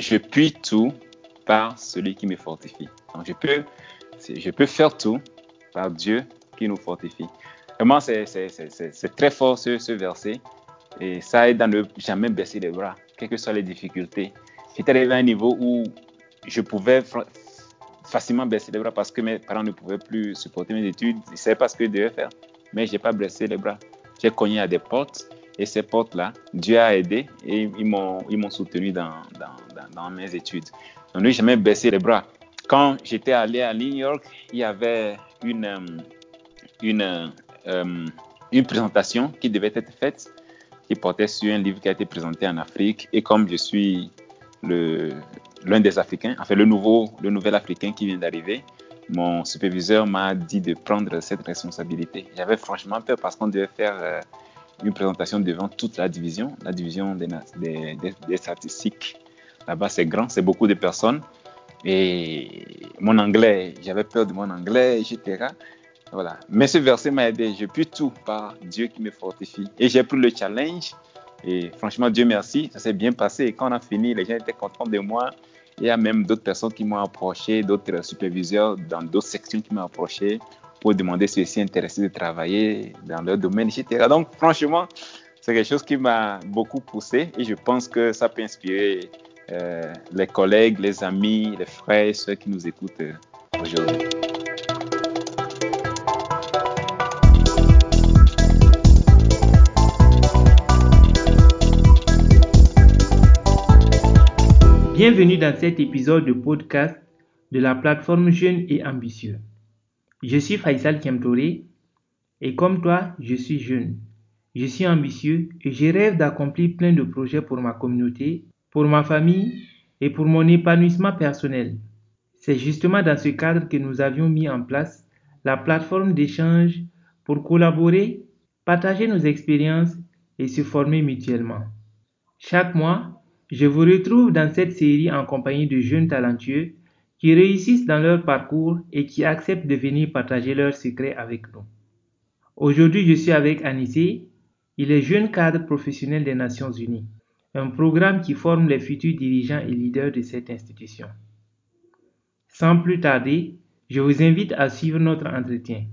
je puis tout par celui qui me fortifie. Donc, je peux, je peux faire tout par Dieu qui nous fortifie. Vraiment, c'est très fort ce, ce, verset. Et ça aide à ne jamais baisser les bras, quelles que soient les difficultés. J'étais arrivé à un niveau où je pouvais facilement baisser les bras parce que mes parents ne pouvaient plus supporter mes études. Ils ne savaient pas ce que je devais faire. Mais je n'ai pas baissé les bras. J'ai cogné à des portes et ces portes-là, Dieu a aidé et ils m'ont soutenu dans, dans, dans, mes études. Donc, n'ai jamais baissé les bras. Quand j'étais allé à New York, il y avait une, euh, une, euh, une présentation qui devait être faite qui portait sur un livre qui a été présenté en Afrique. Et comme je suis l'un des Africains, enfin le, nouveau, le nouvel Africain qui vient d'arriver, mon superviseur m'a dit de prendre cette responsabilité. J'avais franchement peur parce qu'on devait faire euh, une présentation devant toute la division, la division des, des, statistiques. Là-bas, c'est grand, c'est beaucoup de personnes. Et mon anglais, j'avais peur de mon anglais, etc. Voilà. Mais ce verset m'a aidé. Je puis tout par Dieu qui me fortifie. Et j'ai pris le challenge. Et franchement, Dieu merci, ça s'est bien passé. Et quand on a fini, les gens étaient contents de moi. Il y a même d'autres personnes qui m'ont approché, d'autres superviseurs dans d'autres sections qui m'ont approché pour demander si je suis intéressé de travailler dans leur domaine, etc. Donc, franchement, c'est quelque chose qui m'a beaucoup poussé et je pense que ça peut inspirer euh, les collègues, les amis, les frères, ceux qui nous écoutent euh, aujourd'hui. Bienvenue dans cet épisode de podcast de la plateforme Jeune et Ambitieux. Je suis Faisal Kemtore et comme toi, je suis jeune. Je suis ambitieux et je rêve d'accomplir plein de projets pour ma communauté, pour ma famille et pour mon épanouissement personnel. C'est justement dans ce cadre que nous avions mis en place la plateforme d'échange pour collaborer, partager nos expériences et se former mutuellement. Chaque mois, je vous retrouve dans cette série en compagnie de jeunes talentueux qui réussissent dans leur parcours et qui acceptent de venir partager leurs secrets avec nous. Aujourd'hui, je suis avec Anissé. Il est jeune cadre professionnel des Nations Unies, un programme qui forme les futurs dirigeants et leaders de cette institution. Sans plus tarder, je vous invite à suivre notre entretien.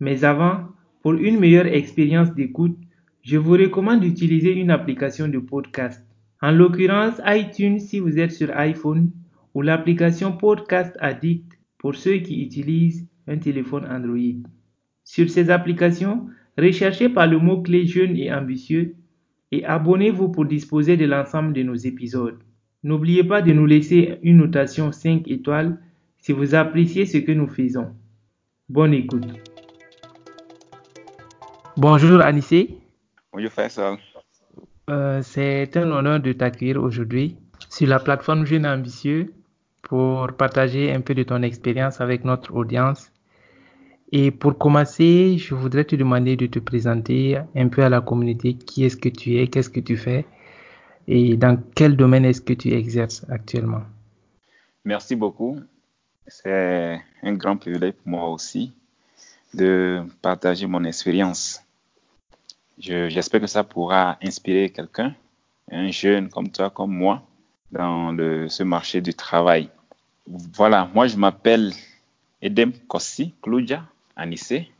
Mais avant, pour une meilleure expérience d'écoute, je vous recommande d'utiliser une application de podcast en l'occurrence iTunes si vous êtes sur iPhone ou l'application Podcast Addict pour ceux qui utilisent un téléphone Android. Sur ces applications, recherchez par le mot-clé jeune et ambitieux et abonnez-vous pour disposer de l'ensemble de nos épisodes. N'oubliez pas de nous laisser une notation 5 étoiles si vous appréciez ce que nous faisons. Bonne écoute. Bonjour Anissé. Bonjour Faisal. Euh, c'est un honneur de t'accueillir aujourd'hui sur la plateforme Jeune Ambitieux pour partager un peu de ton expérience avec notre audience. Et pour commencer, je voudrais te demander de te présenter un peu à la communauté. Qui est-ce que tu es, qu'est-ce que tu fais? Et dans quel domaine est-ce que tu exerces actuellement? Merci beaucoup. C'est un grand privilège pour moi aussi de partager mon expérience J'espère que ça pourra inspirer quelqu'un, un jeune comme toi, comme moi, dans ce marché du travail. Voilà, moi je m'appelle Edem Kossi Kluja Anissé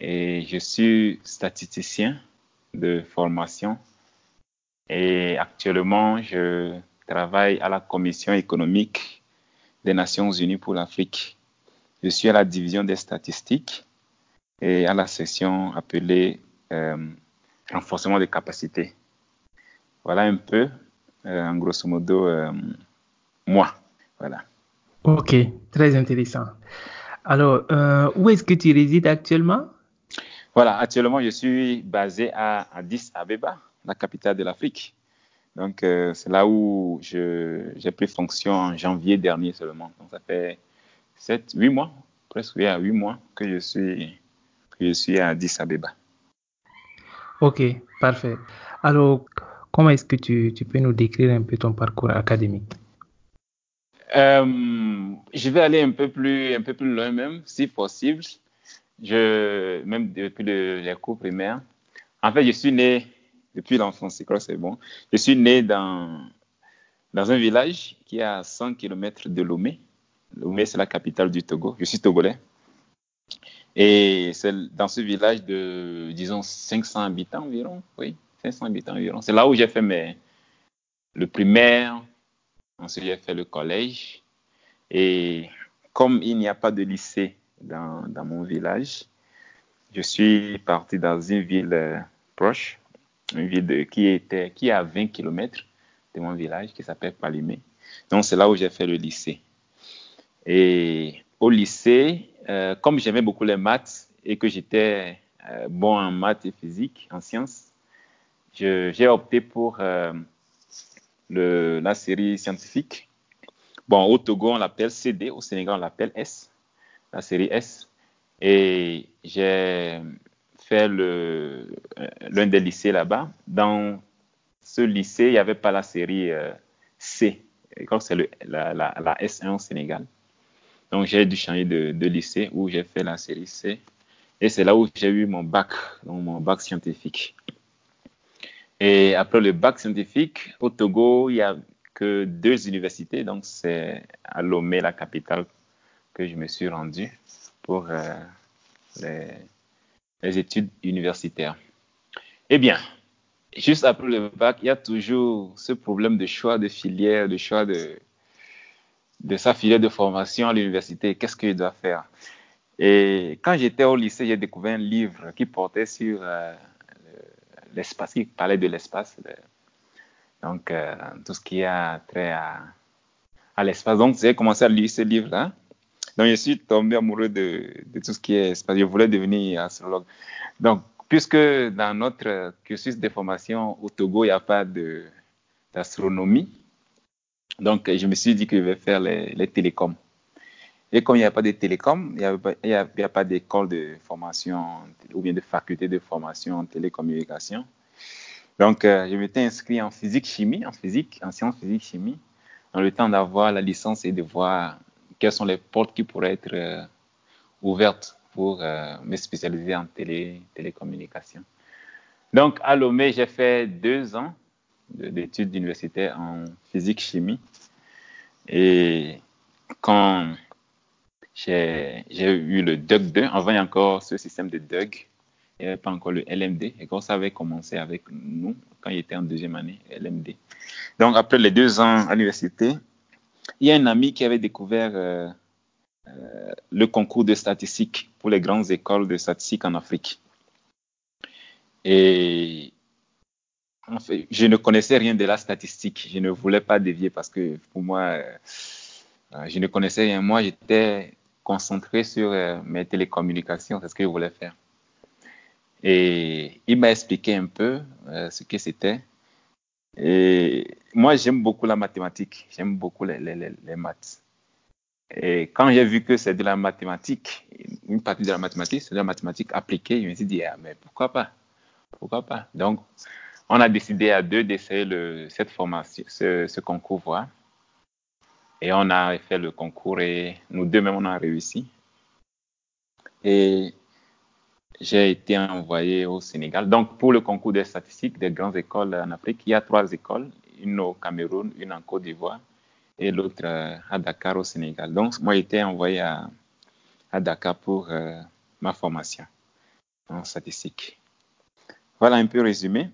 et je suis statisticien de formation et actuellement je travaille à la Commission économique des Nations Unies pour l'Afrique. Je suis à la division des statistiques et à la section appelée euh, renforcement des capacités. Voilà un peu, euh, en grosso modo, euh, moi. Voilà. Ok, très intéressant. Alors, où est-ce que tu résides actuellement? Voilà, actuellement, je suis basé à Addis Abeba, la capitale de l'Afrique. Donc, c'est là où j'ai pris fonction en janvier dernier seulement. Donc, ça fait 7, 8 mois, presque 8 mois que je suis, que je suis à Addis Abeba. Ok, parfait. Alors, comment est-ce que tu, tu, peux nous décrire un peu ton parcours académique? Euh, Je vais aller un peu plus, loin même, si possible. Même depuis le, les cours primaires. En fait, je suis né depuis l'enfance, c'est c'est bon. Je suis né dans dans un village qui est à 100 km de Lomé. Lomé, c'est la capitale du Togo. Je suis togolais. Et c'est dans ce village de, disons, 500 habitants environ. Oui, 500 habitants environ. C'est là où j'ai fait mes, le primaire. Ensuite, j'ai fait le collège. Et comme il n'y a pas de lycée dans, mon village, je suis parti dans une ville euh, proche, une ville qui, était, qui est à 20 km de mon village, qui s'appelle Palimé. Donc, c'est là où j'ai fait le lycée. Et au lycée, euh, comme j'aimais beaucoup les maths et que j'étais euh, bon en maths et physique, en sciences, j'ai opté pour la série scientifique. Bon, au Togo, on l'appelle CD, au Sénégal, on l'appelle S, la série S. Et j'ai fait l'un des lycées là-bas. Dans ce lycée, il n'y avait pas la série euh, C, comme c'est la, la, la, S1 au Sénégal. Donc j'ai dû changer de, de lycée où j'ai fait la série C. Et c'est là où j'ai eu mon bac, donc mon bac scientifique. Et après le bac scientifique, au Togo, il n'y a que deux universités. Donc c'est à Lomé, la capitale, que je me suis rendu pour euh, les, études universitaires. Eh bien, juste après le bac, il y a toujours ce problème de choix de filière, de choix de, de sa filière de formation à l'université. Qu'est-ce qu'il doit faire? Et quand j'étais au lycée, j'ai découvert un livre qui portait sur euh, l'espace, qui parlait de l'espace. Donc, euh, tout ce qui a trait à, l'espace. Donc, j'ai commencé à lire ce livre-là. Donc, je suis tombé amoureux de, de tout ce qui est espace. Je voulais devenir astrologue. Donc, puisque dans notre cursus de formation au Togo, il n'y a pas d'astronomie, donc je me suis dit que je vais faire les, les télécoms. Et comme il n'y a pas de télécoms, il n'y a, a, a, pas d'école de formation ou bien de faculté de formation en télécommunication. Donc, euh, je m'étais inscrit en physique-chimie, en physique, en sciences physique-chimie, dans le temps d'avoir la licence et de voir quelles sont les portes qui pourraient être euh, ouvertes pour euh, me spécialiser en télé, télécommunication. Donc, à Lomé, j'ai fait deux ans d'études universitaires en physique-chimie. Et quand j'ai eu le DUG 2, avant il y a encore ce système de DUG, il n'y avait pas encore le LMD. Et quand ça avait commencé avec nous, quand il était en deuxième année, LMD. Donc, après les deux ans à l'université, il y a un ami qui avait découvert euh, euh, le concours de statistique pour les grandes écoles de statistique en Afrique. Et en je ne connaissais rien de la statistique. Je ne voulais pas dévier parce que pour moi, euh, je ne connaissais rien. Moi, j'étais concentré sur euh, mes télécommunications, c'est ce que je voulais faire. Et il m'a expliqué un peu euh, ce que c'était. Et moi, j'aime beaucoup la mathématique, j'aime beaucoup les, les, les, maths. Et quand j'ai vu que c'est de la mathématique, une partie de la mathématique, c'est de la mathématique appliquée, je me suis dit, ah, mais pourquoi pas? Pourquoi pas? Donc, on a décidé à deux d'essayer cette formation, ce, ce concours voir. Et on a fait le concours et nous deux même on a réussi. Et j'ai été envoyé au Sénégal. Donc pour le concours des statistiques des grandes écoles en Afrique, il y a trois écoles, une au Cameroun, une en Côte d'Ivoire et l'autre à Dakar au Sénégal. Donc moi j'ai été envoyé à, Dakar pour euh, ma formation en statistique. Voilà un peu résumé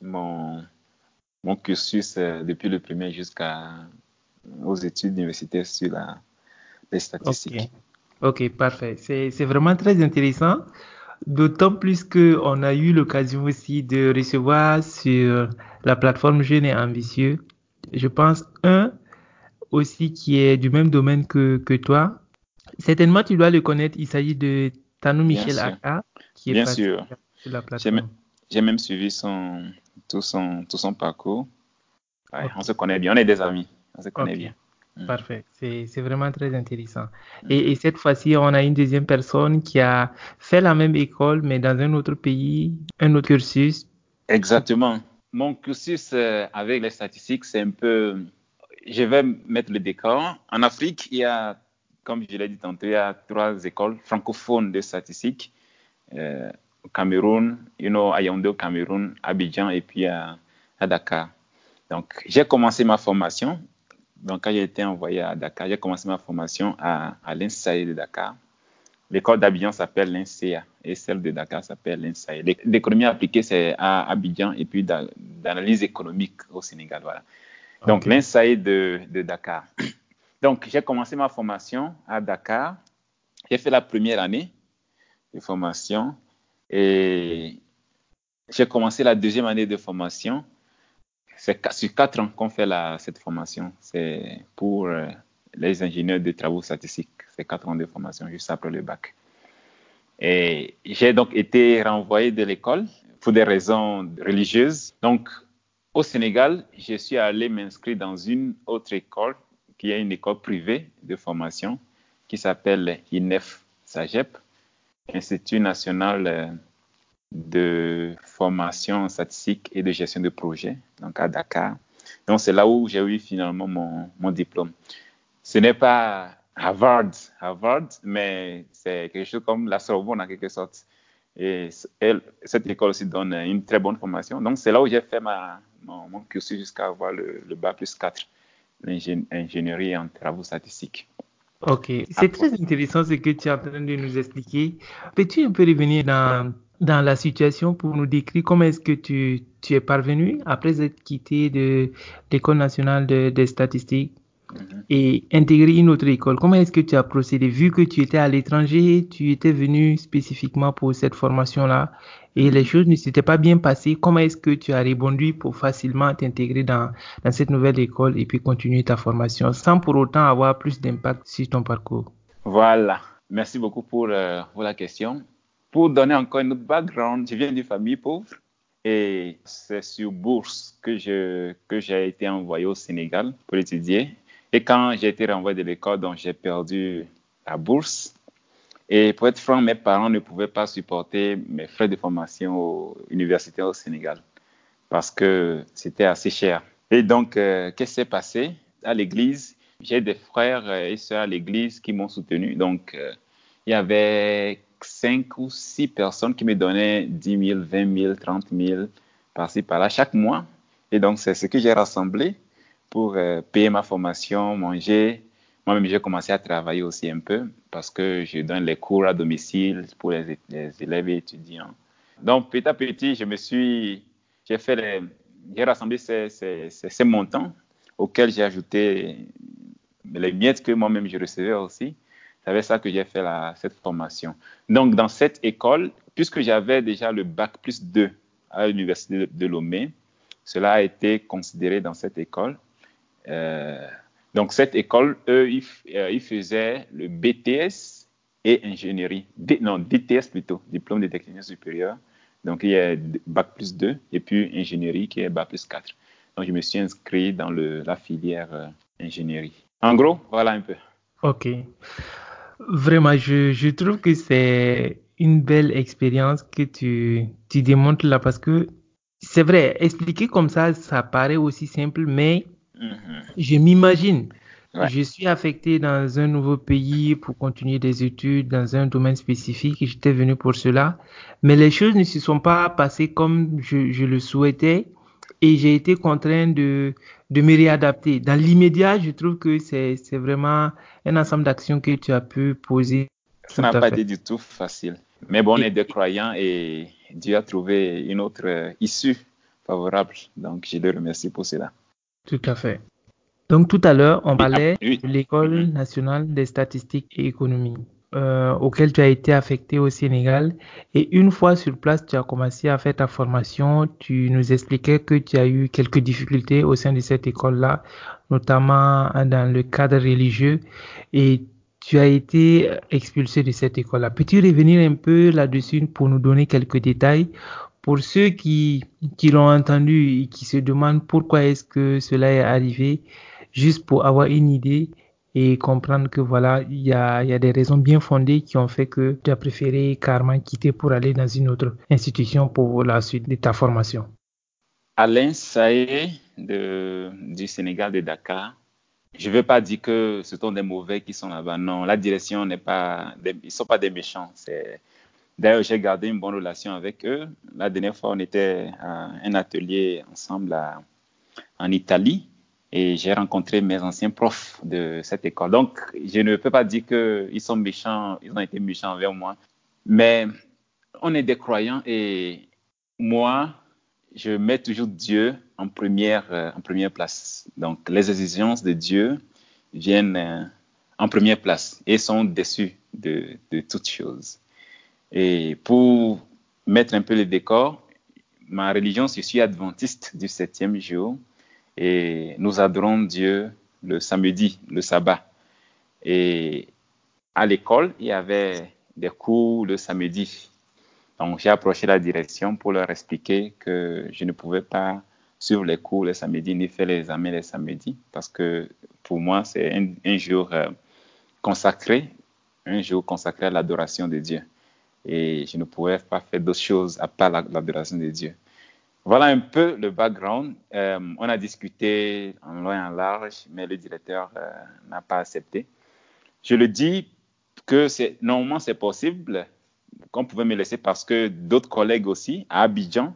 mon, mon cursus euh, depuis le premier jusqu'à aux études universitaires sur la, les statistiques. Ok, parfait. C'est vraiment très intéressant, d'autant plus qu'on a eu l'occasion aussi de recevoir sur la plateforme Jeune et Ambitieux, je pense, un aussi qui est du même domaine que, que toi. Certainement, tu dois le connaître, il s'agit de Tanou Michel Aka, qui est Bien sûr. sur la plateforme. J'ai même suivi son, tout, son, tout son parcours. Ouais, okay. On se connaît bien, on est des amis on se connaît okay. bien. Mm. Parfait, c'est vraiment très intéressant. Mm. Et, et, cette fois-ci, on a une deuxième personne qui a fait la même école, mais dans un autre pays, un autre cursus. Exactement. Mon cursus euh, avec les statistiques, c'est un peu... Je vais mettre le décor. En Afrique, il y a, comme je l'ai dit tantôt, il y a trois écoles francophones de statistiques. Euh, au Cameroun, you know, à Yaoundé au Cameroun, Abidjan et puis à, à Dakar. Donc, j'ai commencé ma formation. Donc, quand j'ai été envoyé à Dakar, j'ai commencé ma formation à, à l'INSAE de Dakar. L'école d'Abidjan s'appelle l'INSEA et celle de Dakar s'appelle l'INSAE. L'économie appliquée, c'est à Abidjan et puis d'analyse économique au Sénégal. Voilà. Donc, l'INSAE de, de Dakar. Donc, j'ai commencé ma formation à Dakar. J'ai fait la première année de formation et j'ai commencé la deuxième année de formation. C'est sur quatre ans qu'on fait la, cette formation. C'est pour euh, les ingénieurs de travaux statistiques. C'est quatre ans de formation juste après le bac. Et j'ai donc été renvoyé de l'école pour des raisons religieuses. Donc, au Sénégal, je suis allé m'inscrire dans une autre école qui est une école privée de formation qui s'appelle INEF SAGEP, Institut national euh, de formation statistique et de gestion de projet, donc à Dakar. Donc, c'est là où j'ai eu finalement mon, mon diplôme. Ce n'est pas Harvard, Harvard, mais c'est quelque chose comme la Sorbonne en quelque sorte. Et elle, cette école aussi donne une très bonne formation. Donc, c'est là où j'ai fait ma, mon, mon cursus jusqu'à avoir le, le bac plus 4, l'ingénierie en travaux statistiques. Ok, c'est très intéressant ce que tu es en train de nous expliquer. Peux-tu un peu revenir dans, dans la situation pour nous décrire comment est-ce que tu, tu es parvenu après être quitté de l'école nationale de, des statistiques Mhm. et intégrer une autre école. Comment est-ce que tu as procédé? Vu que tu étais à l'étranger, tu étais venu spécifiquement pour cette formation-là et les choses ne s'étaient pas bien passées, comment est-ce que tu as répondu pour facilement t'intégrer dans, dans cette nouvelle école et puis continuer ta formation sans pour autant avoir plus d'impact sur ton parcours? Voilà. Merci beaucoup pour, euh, pour la question. Pour donner encore une autre background, je viens d'une famille pauvre et c'est sur bourse que je que j'ai été envoyé au Sénégal pour étudier. Et quand j'ai été renvoyé de l'école, donc j'ai perdu la bourse. Et pour être franc, mes parents ne pouvaient pas supporter mes frais de formation universitaire au Sénégal parce que c'était assez cher. Et donc, euh, qu'est-ce qui s'est passé? À l'église J'ai des frères et sœurs à l'église qui m'ont soutenu. Donc, euh, il y avait cinq ou six personnes qui me donnaient 10 000, 20 000, 30 000 par-ci, par-là chaque mois. Et donc, c'est ce que j'ai rassemblé pour euh, payer ma formation, manger. Moi-même, j'ai commencé à travailler aussi un peu parce que je donne les cours à domicile pour les, élèves et étudiants. Donc, petit à petit, je me suis, j'ai fait les, j'ai rassemblé ces, ces montants auxquels j'ai ajouté les miettes que moi-même je recevais aussi. C'est avec ça que j'ai fait cette formation. Donc, dans cette école, puisque j'avais déjà le bac plus 2 à l'université de, Lomé, cela a été considéré dans cette école. Euh, donc, cette école, eux, ils, euh, faisaient le BTS et ingénierie. Non, DTS plutôt, diplôme de technicien supérieur. Donc, il y a bac plus 2 et puis ingénierie qui est bac plus 4. Donc, je me suis inscrit dans la filière euh, ingénierie. En gros, voilà un peu. Ok. Vraiment, je, je trouve que c'est une belle expérience que tu, tu démontres là parce que c'est vrai, expliquer comme ça, ça paraît aussi simple, mais Mhm. je m'imagine. Ouais. Je suis affecté dans un nouveau pays pour continuer des études dans un domaine spécifique et j'étais venu pour cela. Mais les choses ne se sont pas passées comme je, je le souhaitais et j'ai été contraint de, de me réadapter. Dans l'immédiat, je trouve que c'est vraiment un ensemble d'actions que tu as pu poser. Ça n'a pas fait. été du tout facile. Mais bon, on est des croyants et Dieu a trouvé une autre euh, issue favorable. Donc, je le remercie pour cela. Tout à fait. Donc tout à l'heure, on ah, parlait de l'École nationale des statistiques et économie, euh, auquel tu as été affecté au Sénégal. Et une fois sur place, tu as commencé à faire ta formation. Tu nous expliquais que tu as eu quelques difficultés au sein de cette école-là, notamment dans le cadre religieux. Et tu as été expulsé de cette école-là. Peux-tu revenir un peu là-dessus pour nous donner quelques détails? Pour ceux qui, qui l'ont entendu et qui se demandent pourquoi est-ce que cela est arrivé, juste pour avoir une idée et comprendre que voilà, il y a, des raisons bien fondées qui ont fait que tu as préféré carrément quitter pour aller dans une autre institution pour la suite de ta formation. Alain Saé de, du Sénégal, de Dakar. Je ne veux pas dire que ce sont des mauvais qui sont là-bas. Non, la direction n'est pas, des, ils ne sont pas des méchants. D'ailleurs, j'ai gardé une bonne relation avec eux. La dernière fois, on était à un atelier ensemble en Italie et j'ai rencontré mes anciens profs de cette école. Donc, je ne peux pas dire qu'ils sont méchants, ils ont été méchants envers moi, mais on est des croyants et moi, je mets toujours Dieu en première, euh, en première place. Donc, les exigences de Dieu viennent euh, en première place et sont de, de toutes choses. Et pour mettre un peu le décor, ma religion, je suis adventiste du septième jour et nous adorons Dieu le samedi, le sabbat. Et à l'école, il y avait des cours le samedi. Donc, j'ai approché la direction pour leur expliquer que je ne pouvais pas suivre les cours le samedi ni faire les examens le samedi parce que pour moi, c'est un, jour euh, consacré, un jour consacré à l'adoration de Dieu. Et je ne pouvais pas faire d'autres choses à part l'adoration de Dieu. Voilà un peu le background. Euh, on a discuté en loin et en large, mais le directeur euh, n'a pas accepté. Je le dis que c'est normalement c'est possible qu'on pouvait me laisser parce que d'autres collègues aussi à Abidjan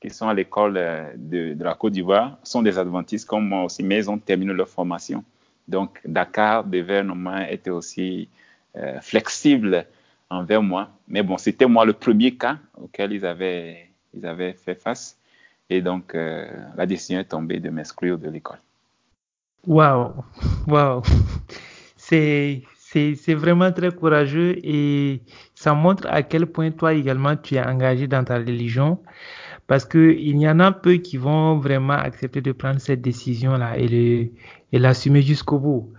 qui sont à l'école euh, de, de, la Côte d'Ivoire sont des adventistes comme moi aussi, mais ils ont terminé leur formation. Donc Dakar devait normalement être aussi flexible envers moi. Mais bon, c'était moi le premier cas auquel ils avaient, ils avaient fait face. Et donc, euh, la décision est tombée de m'exclure de l'école. Waouh, waouh. C'est, vraiment très courageux et ça montre à quel point toi également tu es engagé dans ta religion parce que il y en a peu qui vont vraiment accepter de prendre cette décision-là et, le, et l'assumer jusqu'au bout.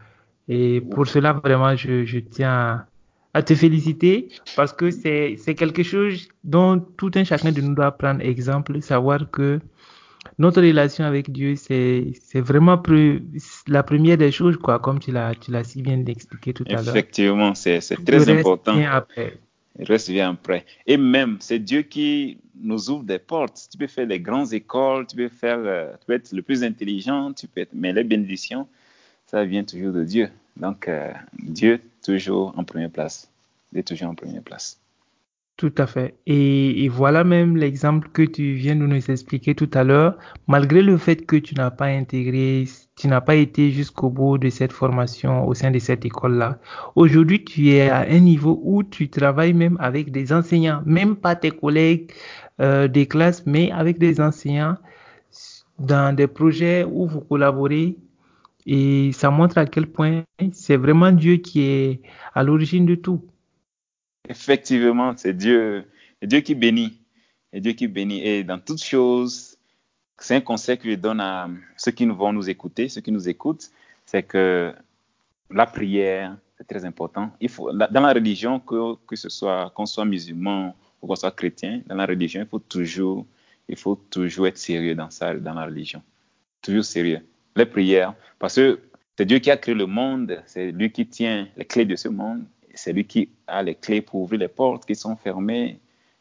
Et pour cela, vraiment, je, je tiens à te féliciter parce que c'est, c'est quelque chose dont tout un chacun de nous doit prendre exemple, savoir que notre relation avec Dieu, c'est, c'est vraiment la première des choses, quoi, comme tu l'as, tu l'as si bien expliqué tout à l'heure. Effectivement, c'est, c'est très important. Après. Il reste bien après. Et même, c'est Dieu qui nous ouvre des portes. Tu peux faire des grandes écoles, tu peux faire, euh, tu peux être le plus intelligent, tu peux être, mais les bénédictions, ça vient toujours de Dieu. Donc, euh, Dieu toujours en première place. Toujours en première place. Tout à fait. Et, voilà même l'exemple que tu viens de nous expliquer tout à l'heure. Malgré le fait que tu n'as pas intégré, tu n'as pas été jusqu'au bout de cette formation au sein de cette école-là. Aujourd'hui, tu es à un niveau où tu travailles même avec des enseignants, même pas tes collègues euh, des classes, mais avec des enseignants dans des projets où vous collaborez et ça montre à quel point c'est vraiment Dieu qui est à l'origine de tout. Effectivement, c'est Dieu, Dieu qui bénit. Et Dieu qui bénit. Et dans toutes choses, c'est un conseil que je donne à ceux qui vont nous écouter, ceux qui nous écoutent, c'est que la prière, c'est très important. Il faut, dans la religion, que, que ce soit, qu'on soit musulman ou qu'on soit chrétien, dans la religion, il faut toujours, il faut toujours être sérieux dans ça, dans la religion. Toujours sérieux les prières, parce que c'est Dieu qui a créé le monde, c'est lui qui tient les clés de ce monde, c'est lui qui a les clés pour ouvrir les portes qui sont fermées.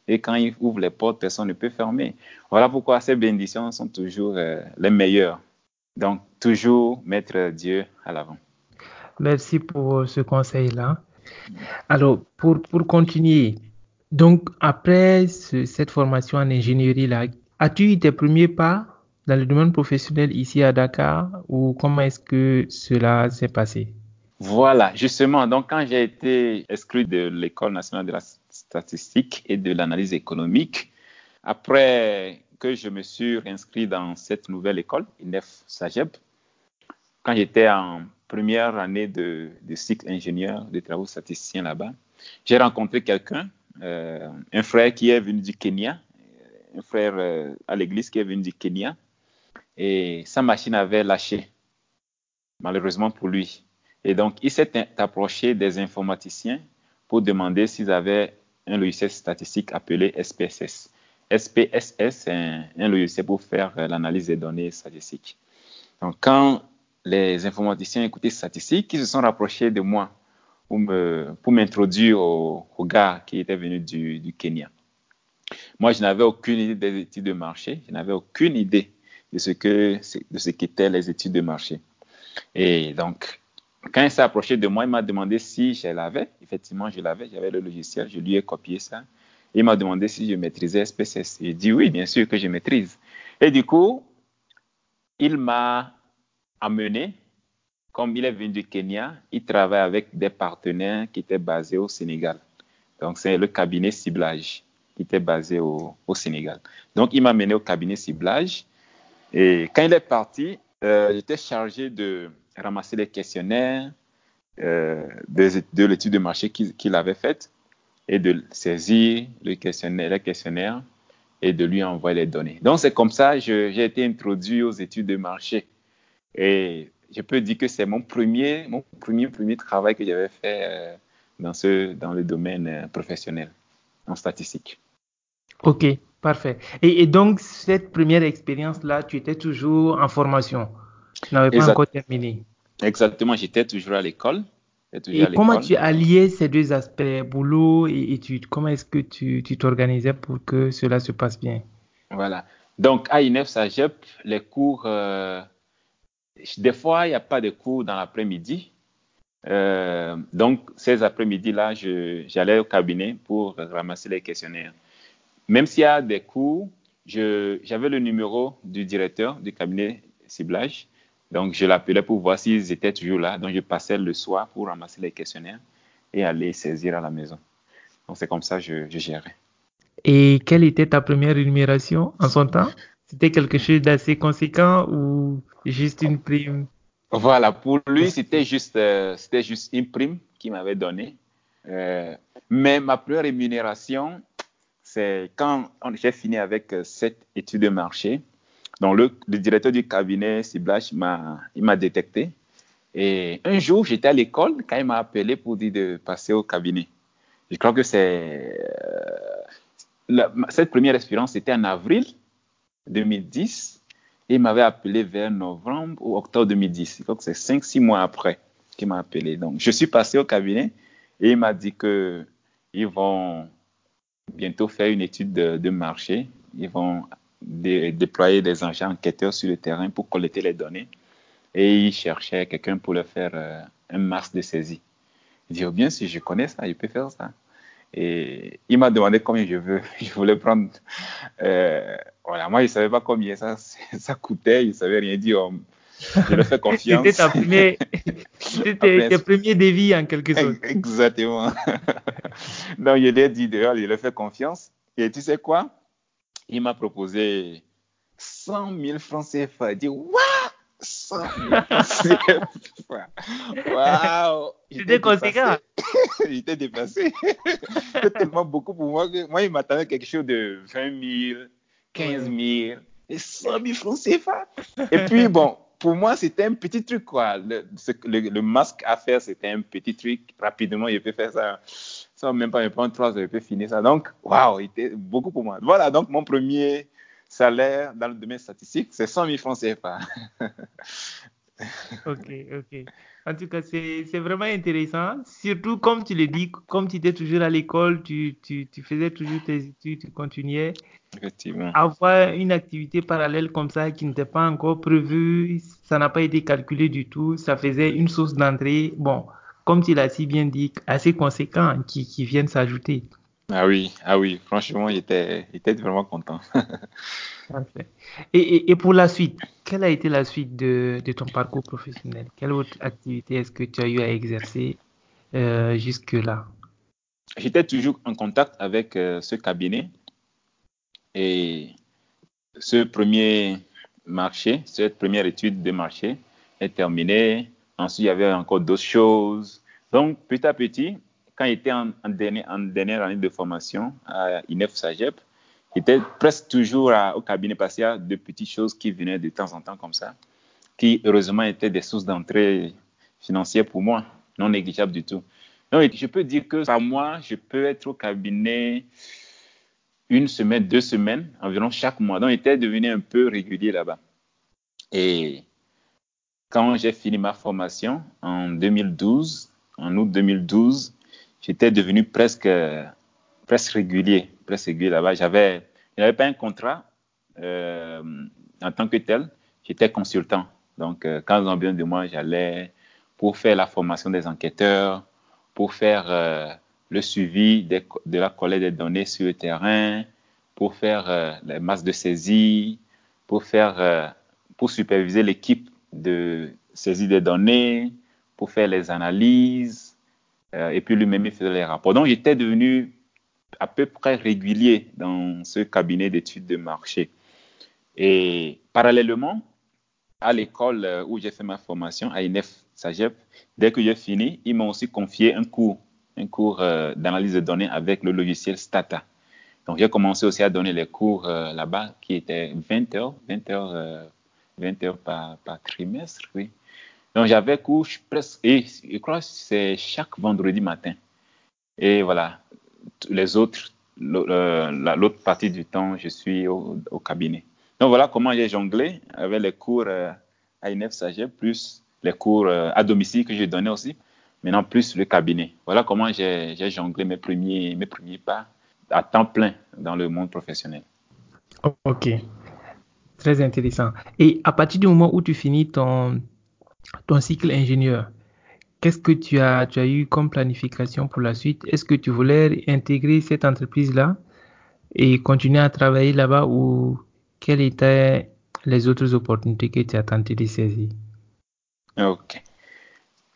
Et quand il ouvre les portes, personne ne peut fermer. Voilà pourquoi ces bénédictions sont toujours euh, les meilleures. Donc, toujours mettre Dieu à l'avant. Merci pour ce conseil-là. Alors, pour, pour continuer, donc après cette formation en ingénierie-là, as-tu eu tes premiers pas dans le domaine professionnel ici à Dakar ou comment est-ce que cela s'est passé? Voilà, justement, donc quand j'ai été exclu de l'École nationale de la statistique et de l'analyse économique, après que je me suis inscrit dans cette nouvelle école, INEF Sageb, quand j'étais en première année de, cycle ingénieur de travaux statisticiens là-bas, j'ai rencontré quelqu'un, euh, un frère qui est venu du Kenya, un frère euh, à l'église qui est venu du Kenya, et sa machine avait lâché, malheureusement pour lui. Et donc, il s'est approché des informaticiens pour demander s'ils avaient un logiciel statistique appelé SPSS. SPSS, c'est un, logiciel pour faire euh, l'analyse des données statistiques. Donc, quand les informaticiens écoutaient statistiques, ils se sont rapprochés de moi pour m'introduire au, gars qui était venu du, du Kenya. Moi, je n'avais aucune idée des études de marché, je n'avais aucune idée de ce que de ce qu'étaient les études de marché. Et donc, quand il s'est approché de moi, il m'a demandé si je l'avais. Effectivement, je l'avais. J'avais le logiciel. Je lui ai copié ça. Il m'a demandé si je maîtrisais SPSS. J'ai dit oui, bien sûr que je maîtrise. Et du coup, il m'a amené, comme il est venu du Kenya, il travaille avec des partenaires qui étaient basés au Sénégal. Donc, c'est le cabinet ciblage qui était basé au, Sénégal. Donc, il m'a amené au cabinet ciblage. Et quand il est parti, euh, j'étais chargé de ramasser les questionnaires euh, de, l'étude de marché qu'il avait faite et de saisir le questionnaire, les questionnaires et de lui envoyer les données. Donc, c'est comme ça que j'ai été introduit aux études de marché. Et je peux dire que c'est mon premier, mon premier, premier travail que j'avais fait euh, dans, ce, dans le domaine euh, professionnel en statistique. Ok, parfait. Et, donc, cette première expérience-là, tu étais toujours en formation? Tu n'avais pas encore terminé? Exactement, j'étais toujours à l'école. Et comment tu alliais ces deux aspects, boulot et études? Comment est-ce que tu t'organisais pour que cela se passe bien? Voilà. Donc, à INEF Sagep, les cours, euh, des fois, il n'y a pas de cours dans l'après-midi. Euh, donc, ces après-midi-là, j'allais au cabinet pour ramasser les questionnaires. Même s'il y a des cours, j'avais le numéro du directeur du cabinet ciblage. Donc, je l'appelais pour voir s'ils étaient toujours là. Donc, je passais le soir pour ramasser les questionnaires et aller saisir à la maison. Donc, c'est comme ça que je, je gérais. Et quelle était ta première rémunération en son temps? C'était quelque chose d'assez conséquent ou juste une prime? Voilà, pour lui, c'était juste, euh, c'était juste une prime qu'il m'avait donnée. Euh, mais ma première rémunération, c'est quand j'ai fini avec euh, cette étude de marché. Donc, le, directeur du cabinet ciblage m'a, détecté. Et un jour, j'étais à l'école quand il m'a appelé pour dire de passer au cabinet. Je crois que c'est euh, cette première expérience, c'était en avril 2010. Et il m'avait appelé vers novembre ou octobre 2010. Je crois que c'est 5-6 mois après qu'il m'a appelé. Donc, je suis passé au cabinet et il m'a dit que ils vont bientôt faire une étude de marché. Ils vont déployer des engins enquêteurs sur le terrain pour collecter les données. Et il cherchait quelqu'un pour le faire euh, un masque de saisie. Il dit, oh bien, si je connais ça, je peux faire ça. Et il m'a demandé combien je veux. Je voulais prendre. Euh, voilà, moi, je ne savais pas combien ça, ça coûtait. Je ne savais rien dire. Je lui ai fait confiance. C'était ta premier, tes, tes premiers dévis en quelque sorte. Exactement. Donc, je lui ai dit d'ailleurs, je lui ai fait confiance. Et tu sais quoi? Il m'a proposé 100 000 francs CFA. Il dit, waouh 100 000 francs CFA. Waouh C'était conséquent. J'étais dépassé. C'était tellement beaucoup pour moi que moi, il m'attendait quelque chose de 20 000, 15 000 et 100 000 francs CFA. Et puis, bon, pour moi, c'était un petit truc, quoi. Le, masque à faire, c'était un petit truc. Rapidement, il peut faire ça. Ça même pas me prendre trois heures, il peut finir ça. Donc, waouh, était beaucoup pour moi. Voilà, donc mon premier salaire dans le domaine statistique, c'est 100 000 francs CFA. ok, ok. En tout cas, c'est vraiment intéressant. Surtout, comme tu le dis, comme tu étais toujours à l'école, tu, faisais toujours tes études, tu continuais. Effectivement. Avoir une activité parallèle comme ça qui n'était pas encore prévue, ça n'a pas été calculé du tout. Ça faisait une source d'entrée, bon, comme tu l'as si bien dit, assez conséquent qui, qui viennent s'ajouter. Ah oui, ah oui, franchement, il était, il était vraiment content. et, et, et, pour la suite, quelle a été la suite de, de ton parcours professionnel? Quelle autre activité est-ce que tu as eu à exercer euh, jusque-là? J'étais toujours en contact avec euh, ce cabinet et ce premier marché, cette première étude de marché est terminée. Ensuite, il y avait encore d'autres choses. Donc, petit à petit, quand j'étais en, dernière, année de formation à INEF Sagep, j'étais presque toujours au cabinet parce qu'il y a de petites choses qui venaient de temps en temps comme ça, qui heureusement étaient des sources d'entrée financière pour moi, non négligeables du tout. Donc, je peux dire que par mois, je peux être au cabinet une semaine, deux semaines, environ chaque mois. Donc, j'étais devenu un peu régulier là-bas. Et quand j'ai fini ma formation en 2012, en août 2012, j'étais devenu presque, presque régulier, presque régulier là-bas. J'avais, je n'avais pas un contrat euh, en tant que tel. J'étais consultant. Donc, euh, quand ils ont besoin de moi, j'allais pour faire la formation des enquêteurs, pour faire euh, le suivi de la collecte des données sur le terrain, pour faire les masses de saisie, pour faire pour superviser l'équipe de saisie des données, pour faire les analyses, euh, et puis lui-même il faisait les rapports. Donc j'étais devenu à peu près régulier dans ce cabinet d'études de marché. Et parallèlement, à l'école euh, où j'ai fait ma formation, à INEF SAGEP, dès que j'ai fini, ils m'ont aussi confié un cours, un cours euh, d'analyse de données avec le logiciel Stata. Donc j'ai commencé aussi à donner les cours là-bas qui étaient 20 heures, 20 heures, 20 heures par, trimestre, oui. Donc j'avais cours presque, et je crois que c'est chaque vendredi matin. Et voilà, les autres, l'autre partie du temps, je suis au, cabinet. Donc voilà comment j'ai jonglé avec les cours euh, à INEF Saget, plus les cours euh, à domicile que j'ai donné aussi, maintenant plus le cabinet. Voilà comment j'ai jonglé mes premiers, mes premiers pas à temps plein dans le monde professionnel. Ok, très intéressant. Et à partir du moment où tu finis ton, ton cycle ingénieur, qu'est-ce que tu as, tu as eu comme planification pour la suite? Est-ce que tu voulais intégrer cette entreprise-là et continuer à travailler là-bas ou quelles étaient les autres opportunités que tu as tenté de saisir? Ok.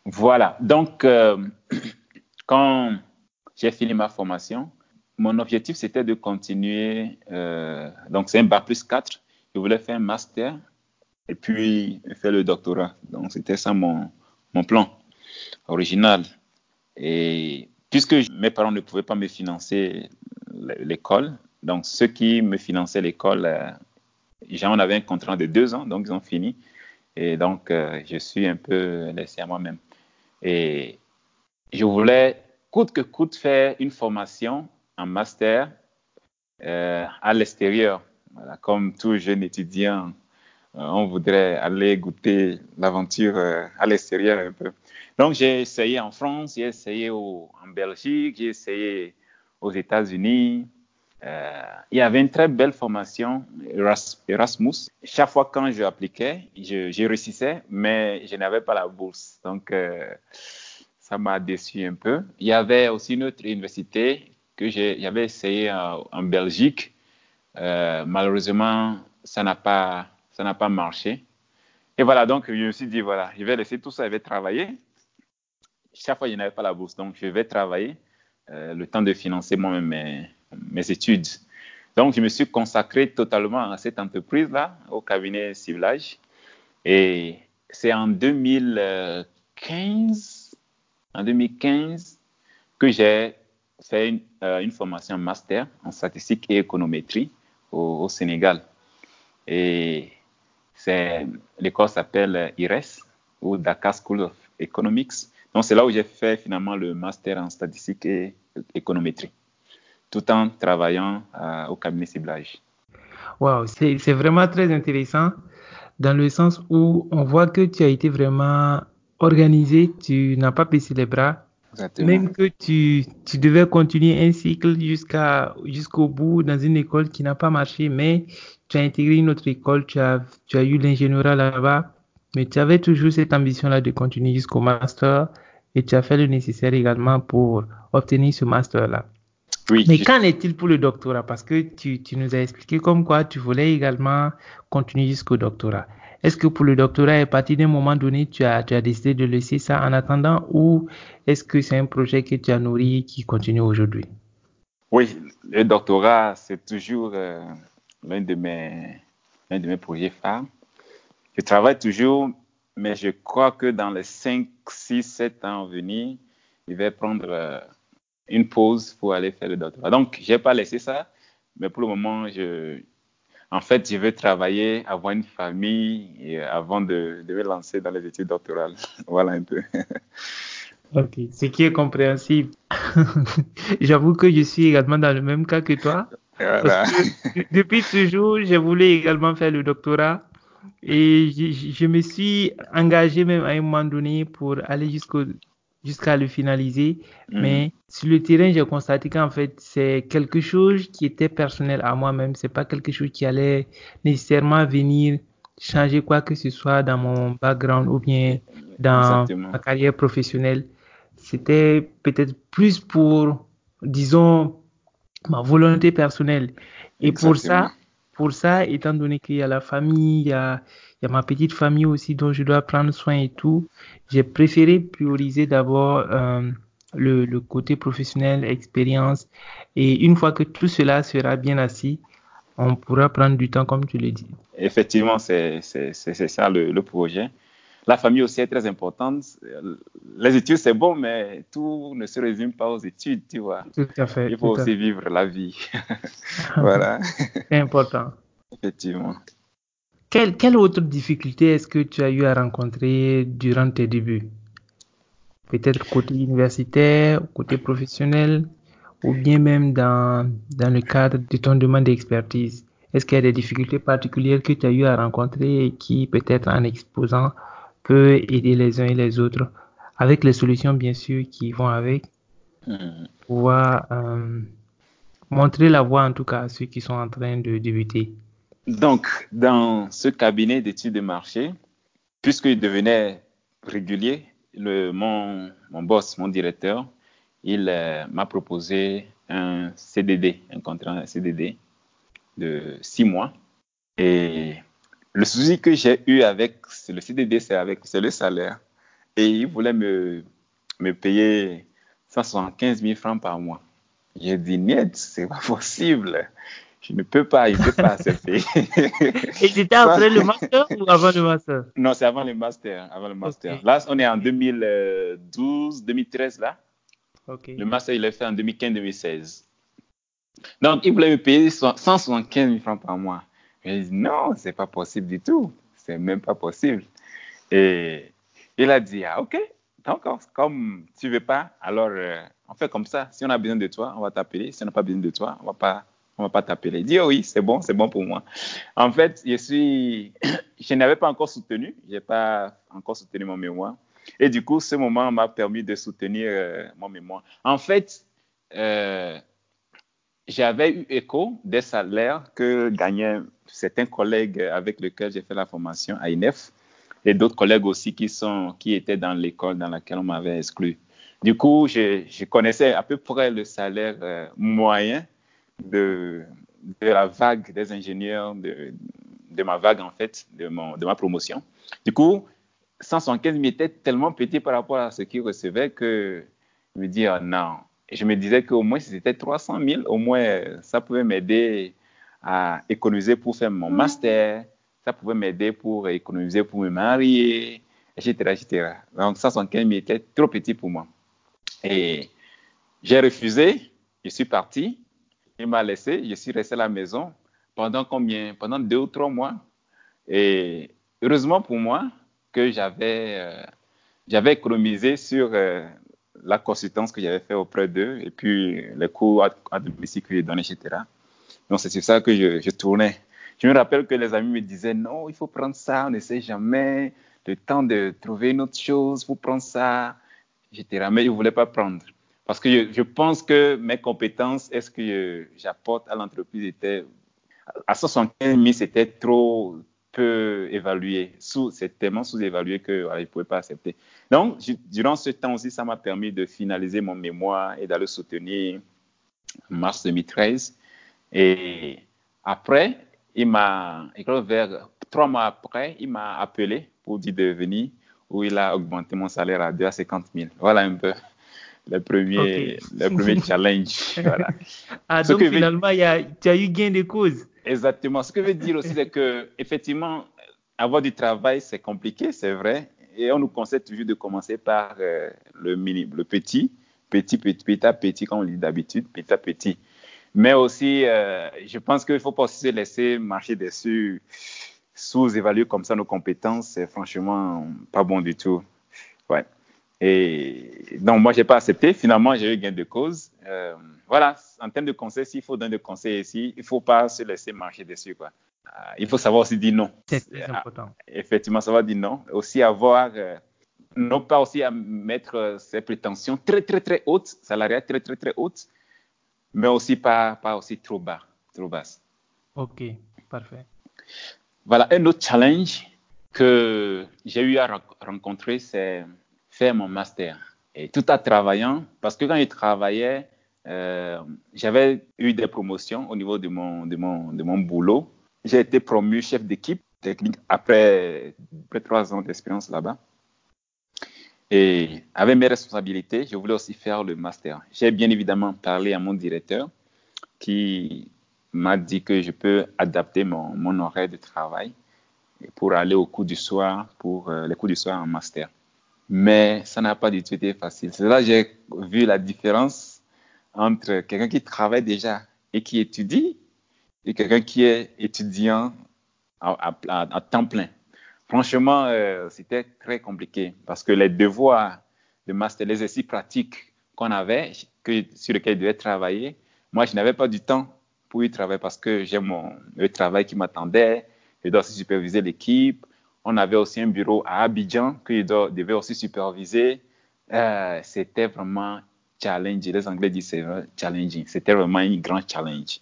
Voilà. Donc, euh, quand j'ai fini ma formation, mon objectif, c'était de continuer. Euh, donc, c'est un bac plus 4. Je voulais faire un master et puis faire le doctorat. Donc, c'était ça mon, plan original. Et puisque mes parents ne pouvaient pas me financer l'école, donc ceux qui me finançaient l'école, euh, j'en avais un contrat de deux ans, donc ils ont fini. Et donc, je suis un peu laissé à moi-même. Et je voulais, coûte que coûte, faire une formation en master euh, à l'extérieur. Comme tout jeune étudiant euh, on voudrait aller goûter l'aventure euh, à l'extérieur un peu. Donc j'ai essayé en France, j'ai essayé en Belgique, j'ai essayé aux États-Unis. Euh, il y avait une très belle formation Erasmus. Chaque fois quand je appliquais, je, je réussissais, mais je n'avais pas la bourse. Donc ça m'a déçu un peu. Il y avait aussi une autre université que j'avais essayé en, Belgique. malheureusement, ça n'a pas ça n'a pas marché. Et voilà, donc je me suis dit, voilà, je vais laisser tout ça, je vais travailler. Chaque fois, je n'avais pas la bourse, donc je vais travailler euh, le temps de financer moi-même mes, mes, études. Donc, je me suis consacré totalement à cette entreprise-là, au cabinet Ciblage. Et c'est en 2015, en 2015 que j'ai fait une, euh, une, formation master en statistique et économétrie au, au Sénégal. Et l'école s'appelle IRES ou Dakar School of Economics. Donc, c'est là où j'ai fait finalement le master en statistique et économétrie, tout en travaillant euh, au cabinet ciblage. Wow, c'est, vraiment très intéressant dans le sens où on voit que tu as été vraiment organisé, tu n'as pas baissé les bras. Exactement. Même que tu, tu devais continuer un cycle jusqu'à, jusqu'au bout dans une école qui n'a pas marché, mais tu as intégré une autre école, tu as, tu as eu l'ingénierie là-bas, mais tu avais toujours cette ambition-là de continuer jusqu'au master et tu as fait le nécessaire également pour obtenir ce master-là. Oui, mais qu'en est-il pour le doctorat? Parce que tu, tu, nous as expliqué comme quoi tu voulais également continuer jusqu'au doctorat. Est-ce que pour le doctorat, à partir d'un moment donné, tu as, tu as décidé de laisser ça en attendant ou est-ce que c'est un projet que tu as nourri qui continue aujourd'hui? Oui, le doctorat, c'est toujours euh, l'un de mes, de mes projets phares. Je travaille toujours, mais je crois que dans les 5, 6, 7 ans à venir, je vais prendre euh, une pause pour aller faire le doctorat. Donc, je n'ai pas laissé ça, mais pour le moment, je, en fait, je veux travailler, avoir une famille avant de, de me lancer dans les études doctorales. voilà un peu. ok, ce qui est compréhensible. J'avoue que je suis également dans le même cas que toi depuis toujours, j'ai voulu également faire le doctorat et je, me suis engagé même à un moment donné pour aller jusqu'au jusqu'à le finaliser. Mm. Mais sur le terrain, j'ai constaté qu'en fait, c'est quelque chose qui était personnel à moi-même. C'est pas quelque chose qui allait nécessairement venir changer quoi que ce soit dans mon background ou bien dans ma carrière professionnelle. C'était peut-être plus pour, disons, ma volonté personnelle. Et pour ça, pour ça, étant donné qu'il y a la famille, il y a, il y a ma petite famille aussi dont je dois prendre soin et tout. J'ai préféré prioriser d'abord euh, le, le, côté professionnel, expérience. Et une fois que tout cela sera bien assis, on pourra prendre du temps comme tu le dis. Effectivement, c'est ça le, le, projet. La famille aussi est très importante. Les études, c'est bon, mais tout ne se résume pas aux études, tu vois. Tout à fait. Il faut aussi vivre la vie. voilà. C'est important. Effectivement. Quelle, quelle autre difficulté est-ce que tu as eu à rencontrer durant tes débuts? Peut-être côté universitaire, côté professionnel, ou bien même dans, dans le cadre de ton domaine d'expertise. Est-ce qu'il y a des difficultés particulières que tu as eu à rencontrer et qui, peut-être en exposant, peut aider les uns et les autres, avec les solutions bien sûr qui vont avec, Hmm. pouvoir euh, montrer la voie en tout cas à ceux qui sont en train de débuter Donc, dans ce cabinet d'études de marché, puisqu'il devenait régulier, le, mon, mon boss, mon directeur, il euh, m'a proposé un CDD, un contrat CDD de six mois. Et le souci que j'ai eu avec le CDD, c'est avec c'est le salaire. Et il voulait me, me payer 175 000 francs par mois. J'ai dit, niet, c'est pas possible. Je ne peux pas, il ne peut pas accepter. Et c'était après le master ou avant le master? Non, c'est avant le master. Avant le master. Là, on est en 2012, 2013 là. Le master, il est fait en 2015-2016. Donc, il voulait me payer so- 175 000 francs par mois. J'ai dit, non, c'est pas possible du tout. C'est même pas possible. Et il a dit, ah, ok, d'accord, comme tu veux pas, alors euh, on fait comme ça. Si on a besoin de toi, on va t'appeler. Si on n'a pas besoin de toi, on va pas, pas t'appeler. Dit, oh oui, c'est bon, c'est bon pour moi. En fait, je suis, je n'avais pas encore soutenu, j'ai pas encore soutenu mon mémoire. Et du coup, ce moment m'a permis de soutenir euh, mon mémoire. En fait, euh, j'avais eu écho des salaires que gagnaient certains collègues avec lesquels j'ai fait la formation à INEF et d'autres collègues aussi qui, sont, qui étaient dans l'école dans laquelle on m'avait exclu. Du coup, je, je connaissais à peu près le salaire euh, moyen de, de la vague des ingénieurs, de, de ma vague en fait, de, mon, de ma promotion. Du coup, 175 000 était tellement petit par rapport à ce qu'ils recevaient que je me dis, ah, non. Et je me disais qu'au moins, si c'était 300 000, au moins, ça pouvait m'aider à économiser pour faire mon master, ça pouvait m'aider pour économiser pour me marier, etc., etc. Donc, 175 000 était trop petit pour moi. Et j'ai refusé, je suis parti, il m'a laissé, je suis resté à la maison pendant combien? Pendant deux ou trois mois. Et heureusement pour moi que j'avais euh, j'avais économisé sur euh, la consultance que j'avais fait auprès d'eux et puis les cours à, à domicile que j'ai donnés, etc. Donc c'est sur ça que je, je, tournais. Je me rappelle que les amis me disaient non, il faut prendre ça, on ne sait jamais le temps de trouver une autre chose, il faut prendre ça, etc. Mais je ne voulais pas prendre. Parce que je, pense que mes compétences, est-ce que j'apporte à l'entreprise était à 75 000, c'était trop peu évalué, c'est tellement sous-évalué que voilà, ne pouvais pas accepter. Donc, durant ce temps aussi, ça m'a permis de finaliser mon mémoire et d'aller soutenir en mars 2013. Et après, il m'a, vers trois mois après, il m'a appelé pour dire de venir, où il a augmenté mon salaire à 2 à 50 000. Voilà un peu le premier, okay. le premier challenge. Voilà. Ah, donc finalement, il y a, tu as eu gain de cause. Exactement. Ce que je veux dire aussi, c'est que effectivement, avoir du travail, c'est compliqué, c'est vrai. Et on nous conseille toujours de commencer par euh, le, mini, le petit, petit, petit, petit à petit, comme on dit d'habitude, petit à petit. Mais aussi, euh, je pense qu'il ne faut pas se laisser marcher dessus, sous-évaluer comme ça nos compétences. C'est franchement pas bon du tout. Ouais. Et donc, moi, je n'ai pas accepté. Finalement, j'ai eu gain de cause. Euh, voilà, en termes de conseils, s'il faut donner des conseils ici, il ne faut pas se laisser marcher dessus. Quoi. Euh, il faut savoir aussi dire non. C'est très important. Effectivement, savoir dire non. Aussi avoir, euh, non pas aussi à mettre ses prétentions très, très, très hautes, salariales très, très, très hautes, mais aussi pas, pas aussi trop bas, trop basse. OK, parfait. Voilà, un autre challenge que j'ai eu à rencontrer, c'est faire mon master. Et tout en travaillant, parce que quand je travaillais, euh, j'avais eu des promotions au niveau de mon, de mon, de mon boulot. J'ai été promu chef d'équipe technique après, après trois ans d'expérience là-bas. Et avec mes responsabilités, je voulais aussi faire le master. J'ai bien évidemment parlé à mon directeur qui m'a dit que je peux adapter mon, mon horaire de travail pour aller au cours du soir, pour euh, les cours du soir en master. Mais ça n'a pas du tout été facile. C'est là que j'ai vu la différence entre quelqu'un qui travaille déjà et qui étudie et quelqu'un qui est étudiant à, temps plein. Franchement, euh, c'était très compliqué parce que les devoirs de master, les exercices pratiques qu'on avait, sur lesquels je devais travailler, moi, je n'avais pas du temps pour y travailler parce que j'ai mon le travail qui m'attendait. Je dois aussi superviser l'équipe. On avait aussi un bureau à Abidjan que je devais aussi superviser. Euh, c'était vraiment challenge. Les Anglais disent c'est challenging. C'était vraiment un grand challenge.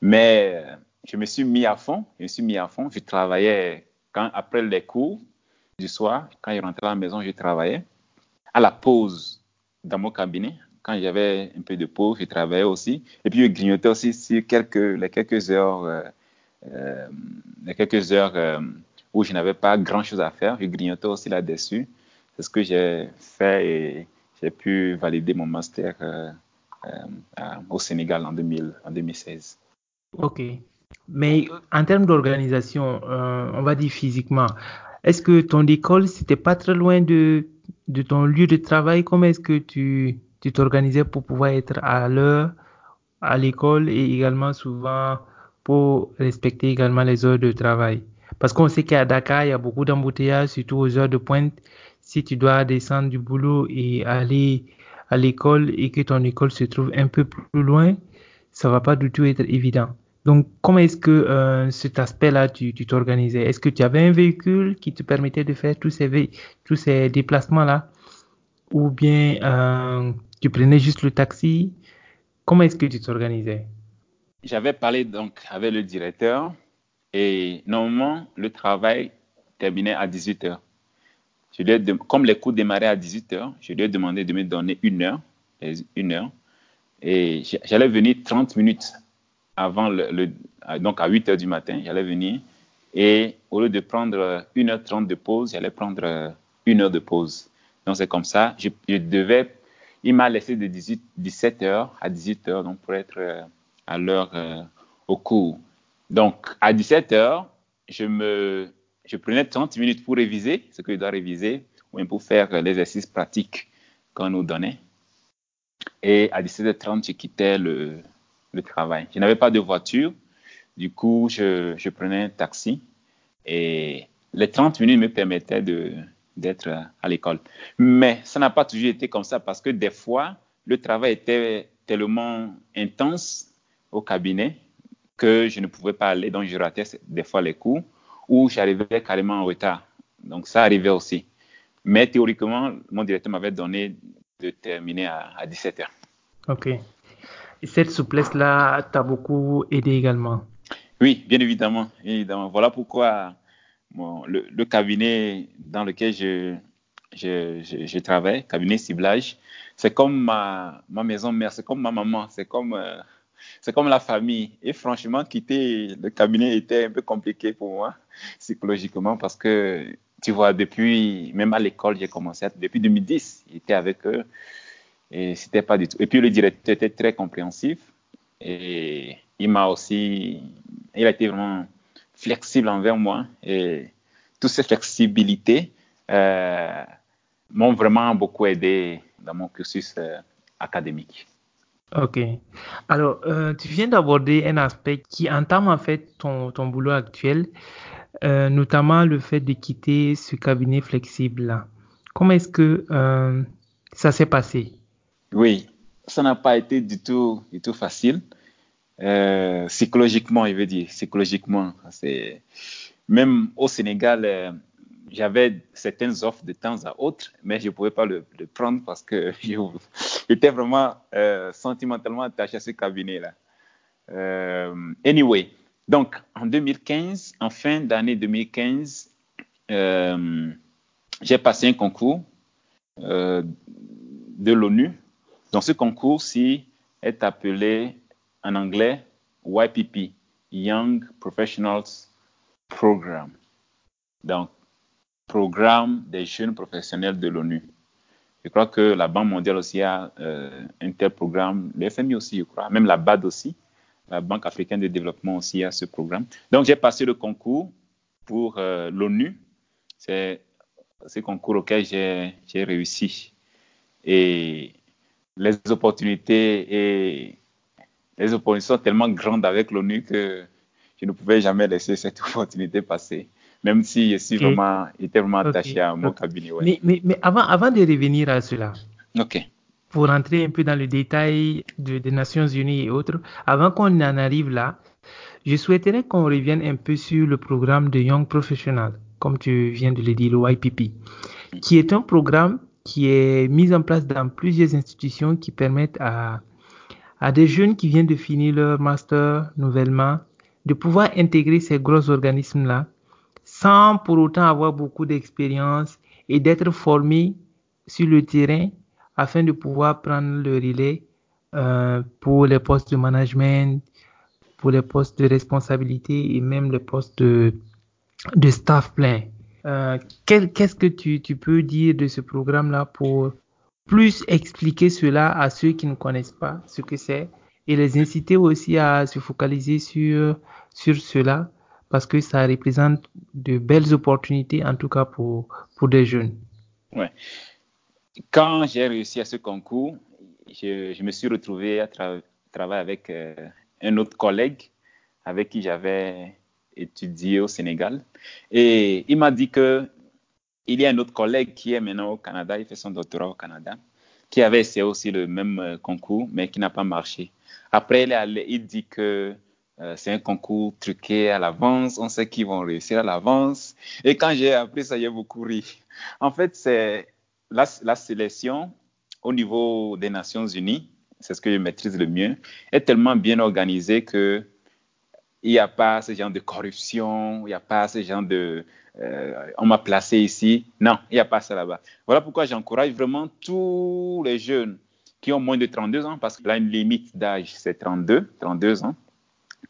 Mais euh, je me suis mis à fond. Je me suis mis à fond. Je travaillais quand, après les cours du soir, quand je rentrais à la maison, je travaillais. À la pause dans mon cabinet, quand j'avais un peu de pause, je travaillais aussi. Et puis, je grignotais aussi sur quelques, les quelques heures, euh, quelques heures où je n'avais pas grand-chose à faire. Je grignotais aussi là-dessus. C'est ce que j'ai fait et j'ai pu valider mon master euh, euh, au Sénégal en, 2000, en 2016. Ok. Mais en termes d'organisation, euh, on va dire physiquement, est-ce que ton école, c'était pas très loin de, de ton lieu de travail? Comment est-ce que tu t'organisais pour pouvoir être à l'heure à l'école et également souvent pour respecter également les heures de travail? Parce qu'on sait qu'à Dakar, il y a beaucoup d'embouteillages, surtout aux heures de pointe. Si tu dois descendre du boulot et aller à l'école et que ton école se trouve un peu plus loin, ça va pas du tout être évident. Donc, comment est-ce que euh, cet aspect-là, tu t'organisais? Est-ce que tu avais un véhicule qui te permettait de faire tous ces, tous ces déplacements-là? Ou bien euh, tu prenais juste le taxi? Comment est-ce que tu t'organisais? J'avais parlé donc avec le directeur et normalement, le travail terminait à 18 heures. Comme les cours démarraient à 18 heures, je lui ai demandé de me donner une heure, une heure, et j'allais venir 30 minutes avant le, donc à 8 heures du matin, j'allais venir et au lieu de prendre 1h30 de pause, j'allais prendre une heure de pause. Donc c'est comme ça, je, devais, il m'a laissé de 18, 17 heures à 18 heures donc pour être euh, à l'heure euh, au cours. Donc à 17 heures, je prenais 30 minutes pour réviser ce que je dois réviser ou bien pour faire l'exercice pratique qu'on nous donnait. Et à 17h30, je quittais le, travail. Je n'avais pas de voiture, du coup, je, prenais un taxi et les 30 minutes me permettaient d'être à l'école. Mais ça n'a pas toujours été comme ça parce que des fois, le travail était tellement intense au cabinet que je ne pouvais pas aller, donc je ratais des fois les cours ou j'arrivais carrément en retard. Donc ça arrivait aussi. Mais théoriquement, mon directeur m'avait donné de terminer à, à 17 heures. Ok. Et cette souplesse-là t'a beaucoup aidé également? Oui, bien évidemment, évidemment. Voilà pourquoi bon, le, le, cabinet dans lequel je, je, je, je travaille, cabinet ciblage, c'est comme ma, ma maison mère, c'est comme ma maman, c'est comme, euh, c'est comme la famille. Et franchement, quitter le cabinet était un peu compliqué pour moi, psychologiquement, parce que, tu vois, depuis, même à l'école, j'ai commencé, à, depuis 2010, j'étais avec eux, et c'était pas du tout. Et puis le directeur était très compréhensif, et il m'a aussi, il a été vraiment flexible envers moi, et toutes ces flexibilités euh, m'ont vraiment beaucoup aidé dans mon cursus euh, académique. Ok. Alors, euh, tu viens d'aborder un aspect qui entame en fait ton, ton boulot actuel, euh, notamment le fait de quitter ce cabinet flexible-là. Comment est-ce que euh, ça s'est passé? Oui, ça n'a pas été du tout, du tout facile. Psychologiquement, je veux dire, psychologiquement, c'est même au Sénégal, j'avais certaines offres de temps à autre, mais je ne pouvais pas le, prendre parce que j'étais vraiment euh, sentimentalement attaché à ce cabinet-là. Euh, anyway, donc en 2015, en fin d'année 2015, euh, j'ai passé un concours de l'ONU. Dans ce concours-ci est appelé en anglais YPP, Young Professionals Programme. Donc, Programme des jeunes professionnels de l'ONU. Je crois que la Banque mondiale aussi a euh, un tel programme, le FMI aussi, je crois, même la BAD aussi, la Banque africaine de développement aussi a ce programme. Donc, j'ai passé le concours pour euh, l'ONU. C'est ce concours auquel j'ai réussi. Et les opportunités et les opportunités sont tellement grandes avec l'ONU que je ne pouvais jamais laisser cette opportunité passer même si je suis vraiment, j'étais vraiment attaché à mon cabinet. Mais, mais, mais, avant, avant de revenir à cela, pour rentrer un peu dans le détail de, des Nations Unies et autres, avant qu'on en arrive là, je souhaiterais qu'on revienne un peu sur le programme de Young Professional, comme tu viens de le dire, le YPP, qui est un programme qui est mis en place dans plusieurs institutions qui permettent à, à des jeunes qui viennent de finir leur master nouvellement de pouvoir intégrer ces gros organismes-là sans pour autant avoir beaucoup d'expérience et d'être formé sur le terrain afin de pouvoir prendre le relais euh, pour les postes de management, pour les postes de responsabilité et même les postes de, staff plein. Euh, Qu'est-ce que tu, tu, peux dire de ce programme-là pour plus expliquer cela à ceux qui ne connaissent pas ce que c'est et les inciter aussi à se focaliser sur, sur cela? Parce que ça représente de belles opportunités, en tout cas pour, pour des jeunes. Ouais. Quand j'ai réussi à ce concours, je, me suis retrouvé à tra travailler avec euh, un autre collègue avec qui j'avais étudié au Sénégal. Et il m'a dit que il y a un autre collègue qui est maintenant au Canada, il fait son doctorat au Canada, qui avait essayé aussi le même euh, concours, mais qui n'a pas marché. Après, il dit que euh, c'est un concours truqué à l'avance, on sait qu'ils vont réussir à l'avance. Et quand j'ai appris ça, j'ai beaucoup ri. En fait, c'est la, sélection au niveau des Nations Unies, c'est ce que je maîtrise le mieux, est tellement bien organisée que il n'y a pas ce genre de corruption, il n'y a pas ce genre de euh, on m'a placé ici. Non, il n'y a pas ça là-bas. Voilà pourquoi j'encourage vraiment tous les jeunes qui ont moins de 32 ans, parce que là, une limite d'âge, c'est 32, 32 ans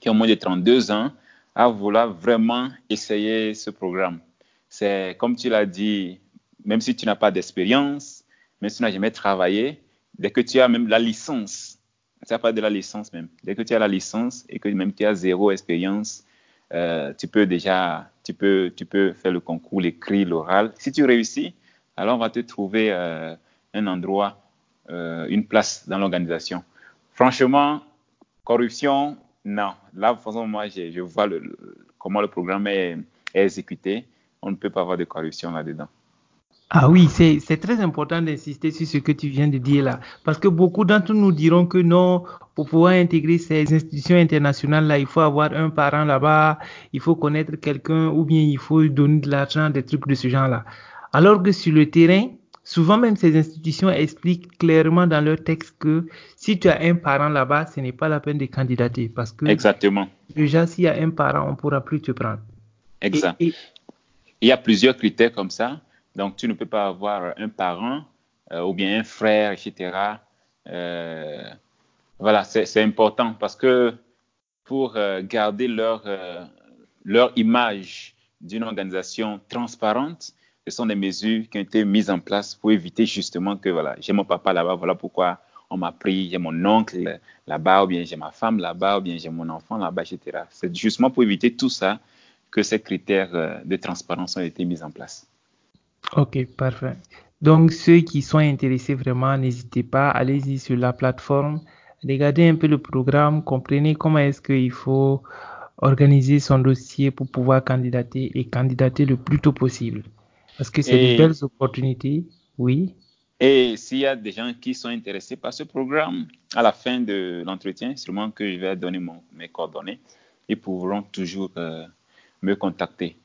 qui ont moins de 32 ans à vouloir vraiment essayer ce programme. C'est comme tu l'as dit, même si tu n'as pas d'expérience, même si tu n'as jamais travaillé, dès que tu as même la licence, tu n'as pas de la licence même, dès que tu as la licence et que même tu as zéro expérience, euh, tu peux déjà, tu peux, tu peux faire le concours, l'écrit, l'oral. Si tu réussis, alors on va te trouver euh, un endroit, euh, une place dans l'organisation. Franchement, corruption, non, là, de toute façon, moi, je, vois comment le programme est, exécuté. On ne peut pas avoir de corruption là-dedans. Ah oui, c'est très important d'insister sur ce que tu viens de dire là. Parce que beaucoup d'entre nous diront que non, pour pouvoir intégrer ces institutions internationales-là, il faut avoir un parent là-bas, il faut connaître quelqu'un ou bien il faut donner de l'argent, des trucs de ce genre-là. Alors que sur le terrain, Souvent même ces institutions expliquent clairement dans leur texte que si tu as un parent là-bas, ce n'est pas la peine de candidater parce que Exactement. déjà s'il y a un parent, on ne pourra plus te prendre. Exact. Et, et... Il y a plusieurs critères comme ça. Donc tu ne peux pas avoir un parent euh, ou bien un frère, etc. Euh, voilà, c'est important parce que pour euh, garder leur, leur image d'une organisation transparente, ce sont des mesures qui ont été mises en place pour éviter justement que voilà, j'ai mon papa là-bas, voilà pourquoi on m'a pris, j'ai mon oncle là-bas, ou bien j'ai ma femme là-bas, ou bien j'ai mon enfant là-bas, etc. C'est justement pour éviter tout ça que ces critères de transparence ont été mis en place. Ok, parfait. Donc, ceux qui sont intéressés vraiment, n'hésitez pas, allez-y sur la plateforme, regardez un peu le programme, comprenez comment est-ce qu'il faut organiser son dossier pour pouvoir candidater et candidater le plus tôt possible. Parce que c'est de belles opportunités, oui. Et s'il y a des gens qui sont intéressés par ce programme, à la fin de l'entretien, sûrement que je vais donner mon, mes coordonnées, ils pourront toujours euh, me contacter.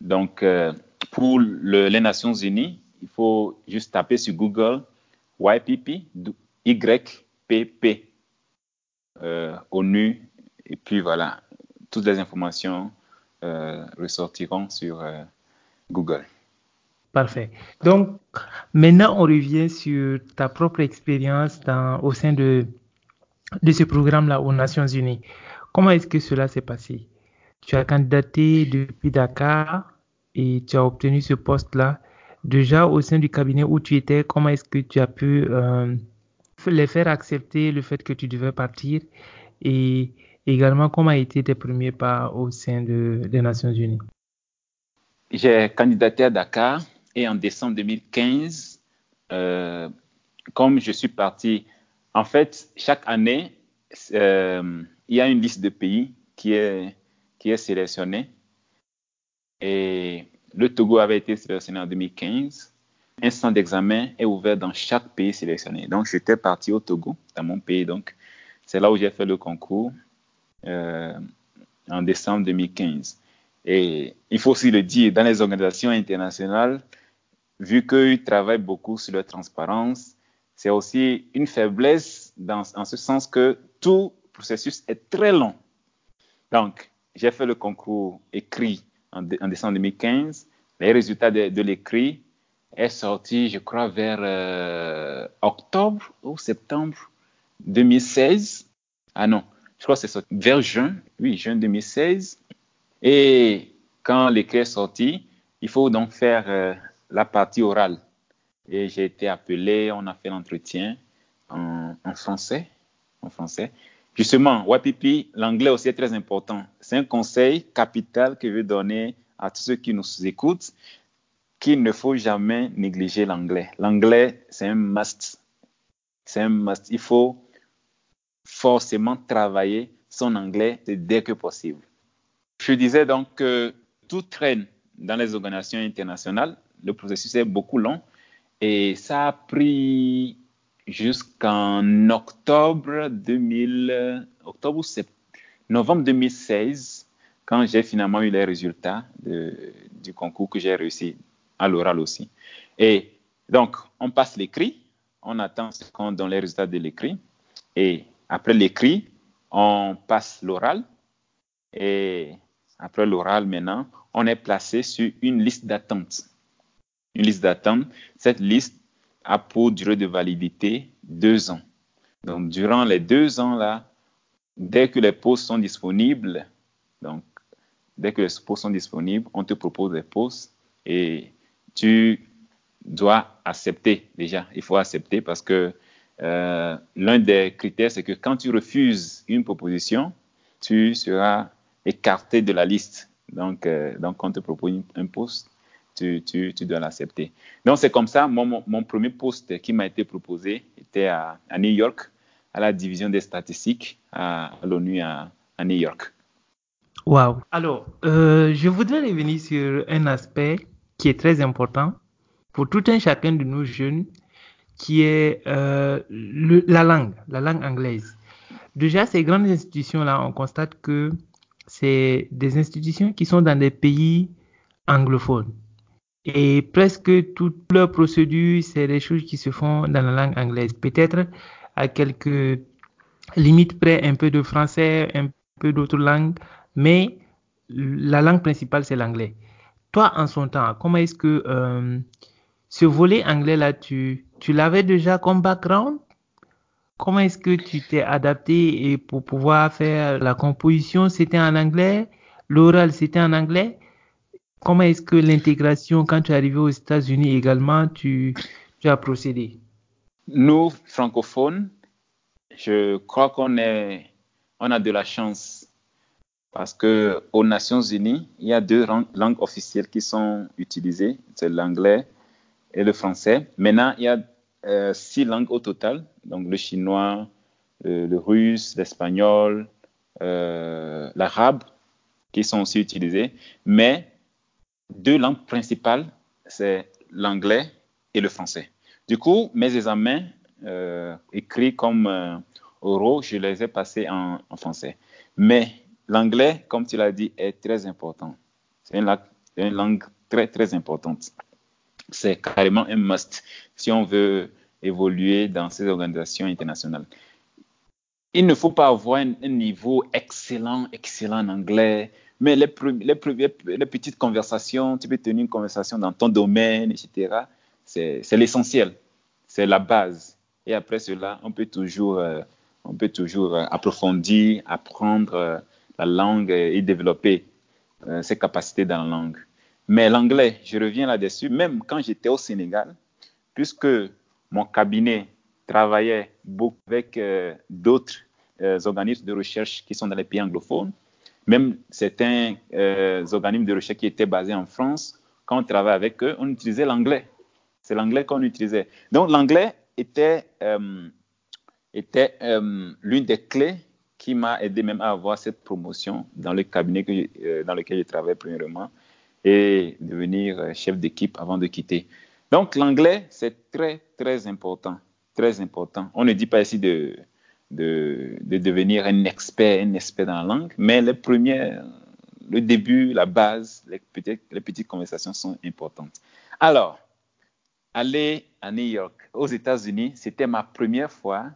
Donc, euh, pour le, les Nations Unies, il faut juste taper sur Google YPP, YPP, euh, ONU, et puis voilà, toutes les informations euh, ressortiront sur Google. Parfait. Donc, maintenant, on revient sur ta propre expérience au sein de, de ce programme-là aux Nations Unies. Comment est-ce que cela s'est passé? Tu as candidaté depuis Dakar et tu as obtenu ce poste-là. Déjà au sein du cabinet où tu étais, comment est-ce que tu as pu euh, les faire accepter le fait que tu devais partir? Et également comment a été tes premiers pas au sein des Nations Unies? J'ai candidaté à Dakar et en décembre 2015, euh, comme je suis parti, en fait, chaque année, euh, il y a une liste de pays qui est, qui est sélectionnée. Et le Togo avait été sélectionné en 2015. Un centre d'examen est ouvert dans chaque pays sélectionné. Donc, j'étais parti au Togo, dans mon pays. Donc, c'est là où j'ai fait le concours euh, en décembre 2015. Et il faut aussi le dire, dans les organisations internationales, vu qu'ils travaillent beaucoup sur la transparence, c'est aussi une faiblesse dans, en ce sens que tout processus est très long. Donc, j'ai fait le concours écrit en, décembre 2015. Les résultats de, l'écrit est sorti, je crois, vers euh, octobre ou septembre 2016. Ah non, je crois que c'est vers juin, oui, juin 2016. Et quand l'écrit est sorti, il faut donc faire euh, la partie orale. Et j'ai été appelé, on a fait l'entretien en, français, en français. Justement, WAPIPI, l'anglais aussi est très important. C'est un conseil capital que je veux donner à tous ceux qui nous écoutent, qu'il ne faut jamais négliger l'anglais. L'anglais, c'est un must. C'est un must. Il faut forcément travailler son anglais dès que possible. Je disais donc que tout traîne dans les organisations internationales. Le processus est beaucoup long et ça a pris jusqu'en octobre 2000, octobre novembre 2016, quand j'ai finalement eu les résultats du concours que j'ai réussi à l'oral aussi. Et donc, on passe l'écrit, on attend ce qu'on donne les résultats de l'écrit, et après l'écrit, on passe l'oral, et après l'oral maintenant, on est placé sur une liste d'attente. Une liste d'attente, cette liste a pour durée de validité deux ans. Donc, durant les deux ans-là, dès que les postes sont disponibles, donc, dès que les postes sont disponibles, on te propose des postes et tu dois accepter déjà. Il faut accepter parce que euh, l'un des critères, c'est que quand tu refuses une proposition, tu seras écarté de la liste. Donc, euh, donc on te propose un poste tu, dois l'accepter. Donc, c'est comme ça, mon, mon, premier poste qui m'a été proposé était à, New York, à la division des statistiques à, l'ONU à, New York. Wow. Alors, euh, je voudrais revenir sur un aspect qui est très important pour tout un chacun de nos jeunes, qui est euh, la langue, la langue anglaise. Déjà, ces grandes institutions-là, on constate que c'est des institutions qui sont dans des pays anglophones. Et presque toutes leurs procédures, c'est des choses qui se font dans la langue anglaise. Peut-être à quelques limites près, un peu de français, un peu d'autres langues, mais la langue principale, c'est l'anglais. Toi, en son temps, comment est-ce que euh, ce volet anglais-là, tu, tu l'avais déjà comme background? Comment est-ce que tu t'es adapté et pour pouvoir faire la composition, c'était en anglais L'oral, c'était en anglais? Comment est-ce que l'intégration, quand tu es arrivé aux États-Unis également, tu, as procédé? Nous, francophones, je crois qu'on on a de la chance parce que aux Nations Unies, il y a deux langues officielles qui sont utilisées, c'est l'anglais et le français. Maintenant, il y a euh, six langues au total, donc le chinois, le, russe, l'espagnol, euh, l'arabe, qui sont aussi utilisées. Mais deux langues principales, c'est l'anglais et le français. Du coup, mes examens euh, écrits comme euh, oraux, je les ai passés en, français. Mais l'anglais, comme tu l'as dit, est très important. C'est une, une, langue très, très importante. C'est carrément un must si on veut évoluer dans ces organisations internationales. Il ne faut pas avoir un, niveau excellent, excellent en anglais, mais les, les, les, petites conversations, tu peux tenir une conversation dans ton domaine, etc. C'est l'essentiel, c'est la base. Et après cela, on peut toujours, euh, on peut toujours euh, approfondir, apprendre euh, la langue et développer ses capacités dans la langue. Mais l'anglais, je reviens là-dessus, même quand j'étais au Sénégal, puisque mon cabinet travaillait beaucoup avec d'autres organismes de recherche qui sont dans les pays anglophones, même certains organismes de recherche qui étaient basés en France, quand on travaillait avec eux, on utilisait l'anglais. C'est l'anglais qu'on utilisait. Donc l'anglais était, euh, était euh, l'une des clés qui m'a aidé même à avoir cette promotion dans le cabinet euh, dans lequel je travaillais premièrement et devenir chef d'équipe avant de quitter. Donc l'anglais, c'est très, très important. Très important. On ne dit pas ici de, de, de devenir un expert, un expert dans la langue, mais les premières, le début, la base, les petites, les petites conversations sont importantes. Alors, aller à New York, aux États-Unis, c'était ma première fois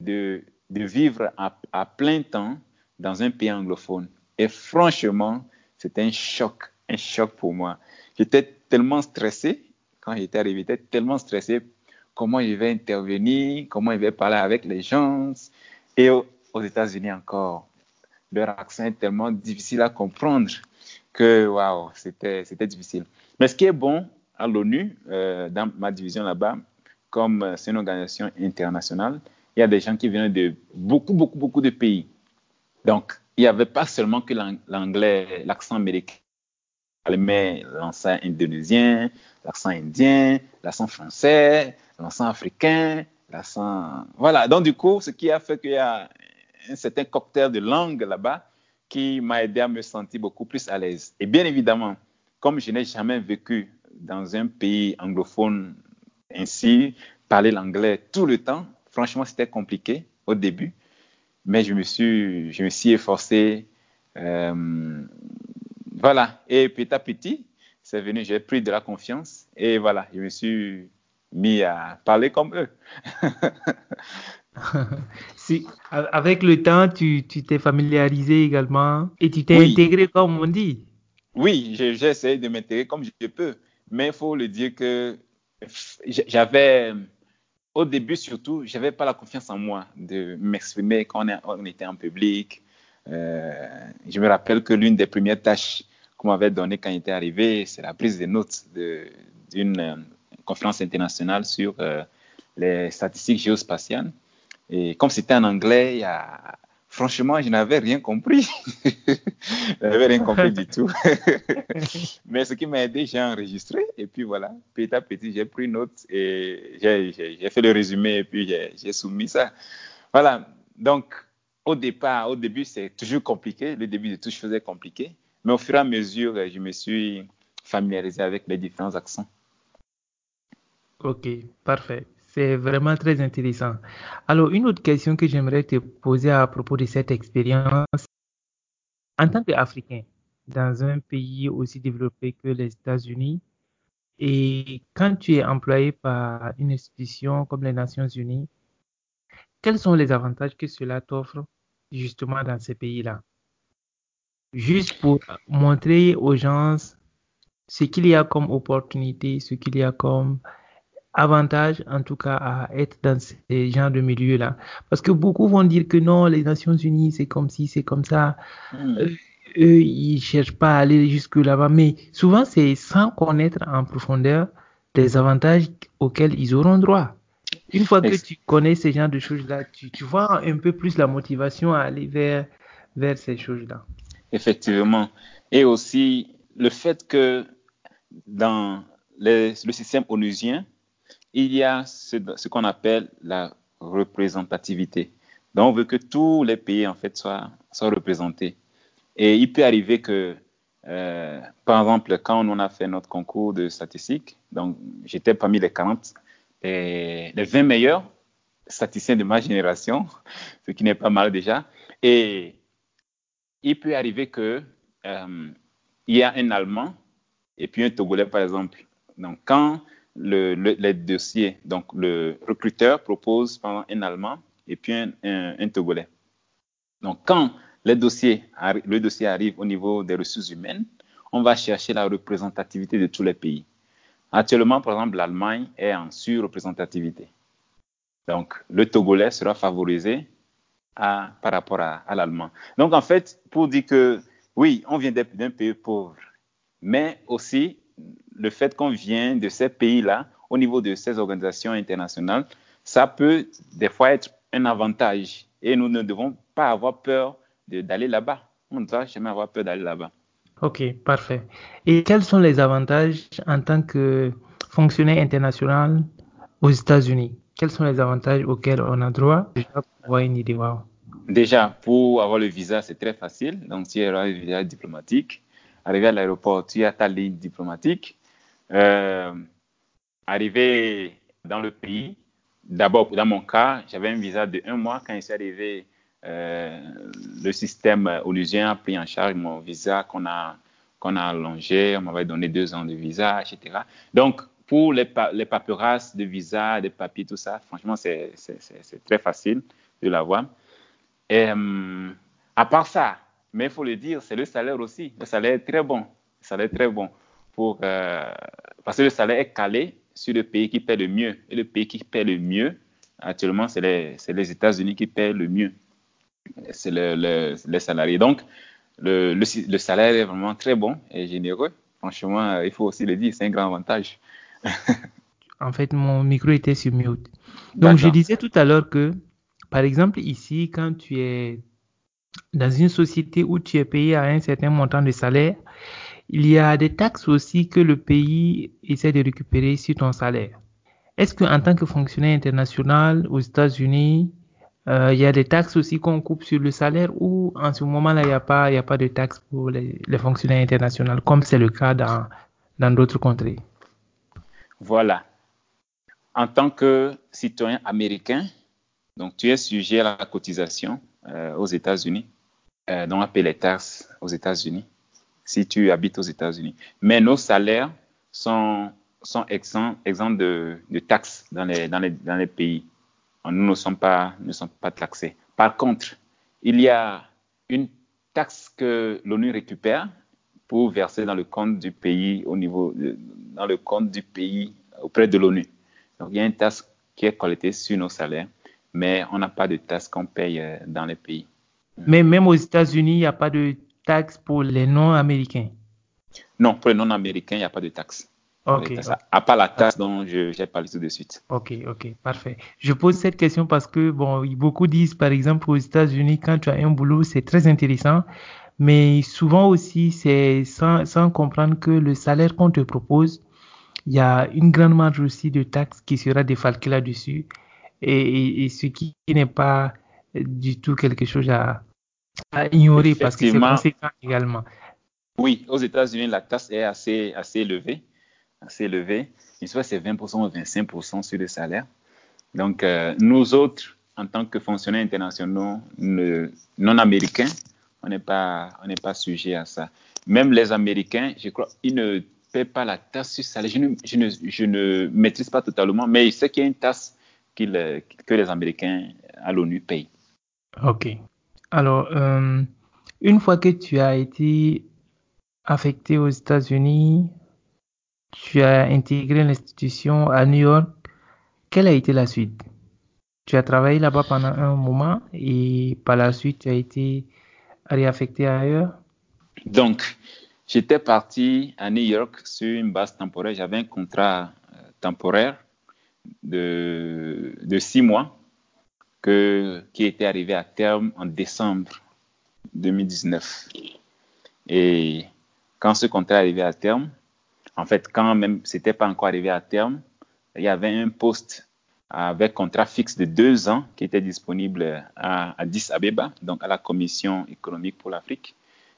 de, de vivre à, plein temps dans un pays anglophone. Et franchement, c'était un choc, un choc pour moi. J'étais tellement stressé quand j'étais arrivé, j'étais tellement stressé comment je vais intervenir, comment je vais parler avec les gens. Et aux États-Unis encore, leur accent est tellement difficile à comprendre que, waouh, c'était, c'était difficile. Mais ce qui est bon, à l'ONU, euh, dans ma division là-bas, comme euh, c'est une organisation internationale, il y a des gens qui viennent de beaucoup, beaucoup, beaucoup de pays. Donc, il n'y avait pas seulement que l'anglais, l'accent américain, mais l'accent indonésien, l'accent indien, l'accent français, l'accent africain, l'accent... Voilà, donc du coup, ce qui a fait qu'il y a un certain cocktail de langues là-bas qui m'a aidé à me sentir beaucoup plus à l'aise. Et bien évidemment, comme je n'ai jamais vécu dans un pays anglophone ainsi, parler l'anglais tout le temps, franchement, c'était compliqué au début, mais je me suis, je me suis efforcé. Euh, voilà, et petit à petit, c'est venu, j'ai pris de la confiance et voilà, je me suis mis à parler comme eux. si, avec le temps, tu t'es familiarisé également et tu t'es intégré comme on dit. Oui, j'ai essayé de m'intégrer comme je peux. Mais il faut le dire que j'avais, au début surtout, j'avais pas la confiance en moi de m'exprimer quand on, était en public. Euh, je me rappelle que l'une des premières tâches qu'on m'avait données quand j'étais arrivé, c'est la prise de notes d'une conférence internationale sur euh, les statistiques géospatiales. Et comme c'était en anglais, il y a Franchement, je n'avais rien compris. je n'avais rien compris du tout. Mais ce qui m'a aidé, j'ai enregistré et puis voilà, petit à petit, j'ai pris note et j'ai fait le résumé et puis j'ai soumis ça. Voilà. Donc, au départ, au début, c'est toujours compliqué. Le début de tout, je faisais compliqué. Mais au fur et à mesure, je me suis familiarisé avec les différents accents. Ok, parfait. C'est vraiment très intéressant. Alors, une autre question que j'aimerais te poser à propos de cette expérience. En tant qu'Africain, dans un pays aussi développé que les États-Unis, et quand tu es employé par une institution comme les Nations Unies, quels sont les avantages que cela t'offre justement dans ces pays-là? Juste pour montrer aux gens ce qu'il y a comme opportunité, ce qu'il y a comme avantage en tout cas à être dans ces genres de milieux-là. Parce que beaucoup vont dire que non, les Nations Unies, c'est comme si, c'est comme ça. Hmm. Euh, eux, ils cherchent pas à aller jusque là-bas. Mais souvent, c'est sans connaître en profondeur les avantages auxquels ils auront droit. Une fois que tu connais ces genres de choses-là, tu, tu vois un peu plus la motivation à aller vers, vers ces choses-là. Effectivement. Et aussi le fait que dans le système onusien, il y a ce, qu'on appelle la représentativité. Donc, on veut que tous les pays, en fait, soient, représentés. Et il peut arriver que, euh, par exemple, quand on a fait notre concours de statistiques, donc j'étais parmi les 40, et les 20 meilleurs statisticiens de ma génération, ce qui n'est pas mal déjà. Et il peut arriver que euh, il y a un Allemand et puis un Togolais, par exemple. Donc, quand le, les dossiers. Donc, le recruteur propose pendant un Allemand et puis un, Togolais. Donc, quand le dossier arrive au niveau des ressources humaines, on va chercher la représentativité de tous les pays. Actuellement, par exemple, l'Allemagne est en surreprésentativité. Donc, le Togolais sera favorisé par rapport à l'allemand. Donc, en fait, pour dire que oui, on vient d'un pays pauvre, mais aussi le fait qu'on vient de ces pays-là, au niveau de ces organisations internationales, ça peut des fois être un avantage. Et nous ne devons pas avoir peur d'aller là-bas. On ne doit jamais avoir peur d'aller là-bas. Ok, parfait. Et quels sont les avantages en tant que fonctionnaire international aux États-Unis? Quels sont les avantages auxquels on a droit déjà pour avoir une idée? Déjà, pour avoir le visa, c'est très facile. Donc, si tu as un visa diplomatique, arrivé à l'aéroport, tu as ta ligne diplomatique. Euh, arrivé dans le pays, d'abord, dans mon cas, j'avais un visa de un mois. Quand je suis arrivé, euh, le système onusien a pris en charge mon visa qu'on a, qu'on a allongé. On m'avait donné deux ans de visa, etc. Donc, pour les, les paperasses de visa, des papiers, tout ça, franchement, c'est très facile de l'avoir. Euh, à part ça, mais il faut le dire, c'est le salaire aussi. Le salaire est très bon. Le salaire est très bon. Pour, euh, parce que le salaire est calé sur le pays qui paie le mieux. Et le pays qui paie le mieux, actuellement, c'est les, les États-Unis qui paient le mieux. C'est le, les salariés. Donc, le, le, salaire est vraiment très bon et généreux. Franchement, il faut aussi le dire, c'est un grand avantage. en fait, mon micro était sur mute. Donc, je disais tout à l'heure que, par exemple, ici, quand tu es dans une société où tu es payé à un certain montant de salaire, il y a des taxes aussi que le pays essaie de récupérer sur ton salaire. Est-ce qu'en tant que fonctionnaire international aux États-Unis, euh, il y a des taxes aussi qu'on coupe sur le salaire ou en ce moment-là, il n'y a, pas, a pas de taxes pour les, fonctionnaires internationaux, comme c'est le cas dans, dans d'autres contrées? Voilà. En tant que citoyen américain, donc tu es sujet à la cotisation euh, aux États-Unis, euh, dont on appelle les taxes aux États-Unis si tu habites aux États-Unis. Mais nos salaires sont, sont exempts, de, taxes dans les, pays. Nous ne sommes, pas, ne sommes pas taxés. Par contre, il y a une taxe que l'ONU récupère pour verser dans le compte du pays au niveau dans le compte du pays auprès de l'ONU. Donc il y a une taxe qui est collectée sur nos salaires, mais on n'a pas de taxe qu'on paye euh, dans les pays. Mais même aux États-Unis, il n'y a pas de taxe pour les non-américains? Non, pour les non-américains, il n'y a pas de taxe. Ok. À part la taxe dont j'ai parlé tout de suite. Ok, ok, parfait. Je pose cette question parce que, bon, beaucoup disent, par exemple, aux États-Unis, quand tu as un boulot, c'est très intéressant, mais souvent aussi, c'est sans, sans comprendre que le salaire qu'on te propose, il y a une grande marge aussi de taxes qui sera défalquée là-dessus, et, et, ce qui n'est pas du tout quelque chose à, à ignorer parce que c'est conséquent également. Oui, aux États-Unis, la taxe est assez, assez élevée. Assez élevée. Je sais c'est 20% ou 25% sur le salaire. Donc, euh, nous autres, en tant que fonctionnaires internationaux non américains, on n'est pas, on n'est pas sujet à ça. Même les Américains, je crois, ils ne paient pas la taxe sur le salaire. Je ne, je ne, je ne maîtrise pas totalement, mais je sais qu'il y a une taxe que les Américains à l'ONU payent. OK. Alors, euh, une fois que tu as été affecté aux États-Unis, tu as intégré l'institution à New York, quelle a été la suite? Tu as travaillé là-bas pendant un moment et par la suite, tu as été réaffecté ailleurs? Donc, j'étais parti à New York sur une base temporaire. J'avais un contrat euh, temporaire de, six mois qui était arrivé à terme en décembre 2019. Et quand ce contrat arrivé à terme, en fait, quand même c'était pas encore arrivé à terme, il y avait un poste avec contrat fixe de deux ans qui était disponible à Addis Abeba, donc à la Commission économique pour l'Afrique,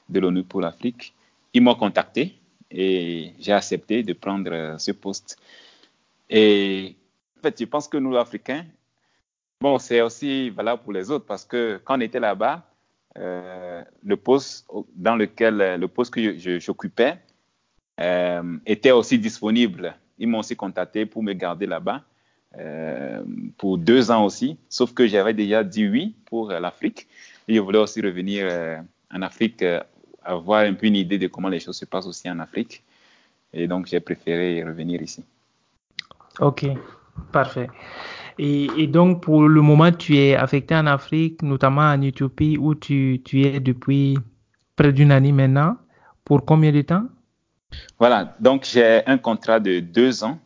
de l'ONU pour l'Afrique. Ils m'ont contacté et j'ai accepté de prendre ce poste. Et fait, je pense que nous, Africains, Bon, c'est aussi valable pour les autres parce que quand on était là-bas, euh, le poste dans lequel le poste que j'occupais euh, était aussi disponible. Ils m'ont aussi contacté pour me garder là-bas euh, pour deux ans aussi, sauf que j'avais déjà dit oui pour l'Afrique et je voulais aussi revenir en Afrique, avoir un peu une idée de comment les choses se passent aussi en Afrique. Et donc j'ai préféré revenir ici. Ok, parfait. Et, donc, pour le moment, tu es affecté en Afrique, notamment en Éthiopie, où tu, tu es depuis près d'une année maintenant. Pour combien de temps? Voilà, donc j'ai un contrat de deux ans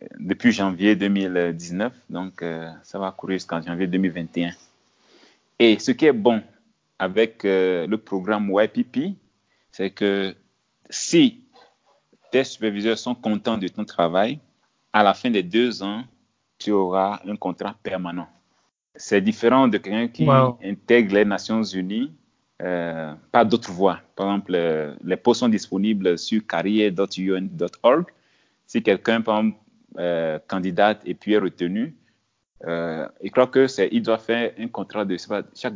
euh, depuis janvier 2019, donc euh, ça va courir jusqu'en janvier 2021. Et ce qui est bon avec euh, le programme YPP, c'est que si tes superviseurs sont contents de ton travail, à la fin des deux ans, tu auras un contrat permanent. C'est différent de quelqu'un qui intègre les Nations Unies euh, par d'autres voies. Par exemple, euh, les postes sont disponibles sur carrière.un.org. Si quelqu'un, par exemple, euh, candidate et puis est retenu, il crois que c'est, il doit faire un contrat de, chaque,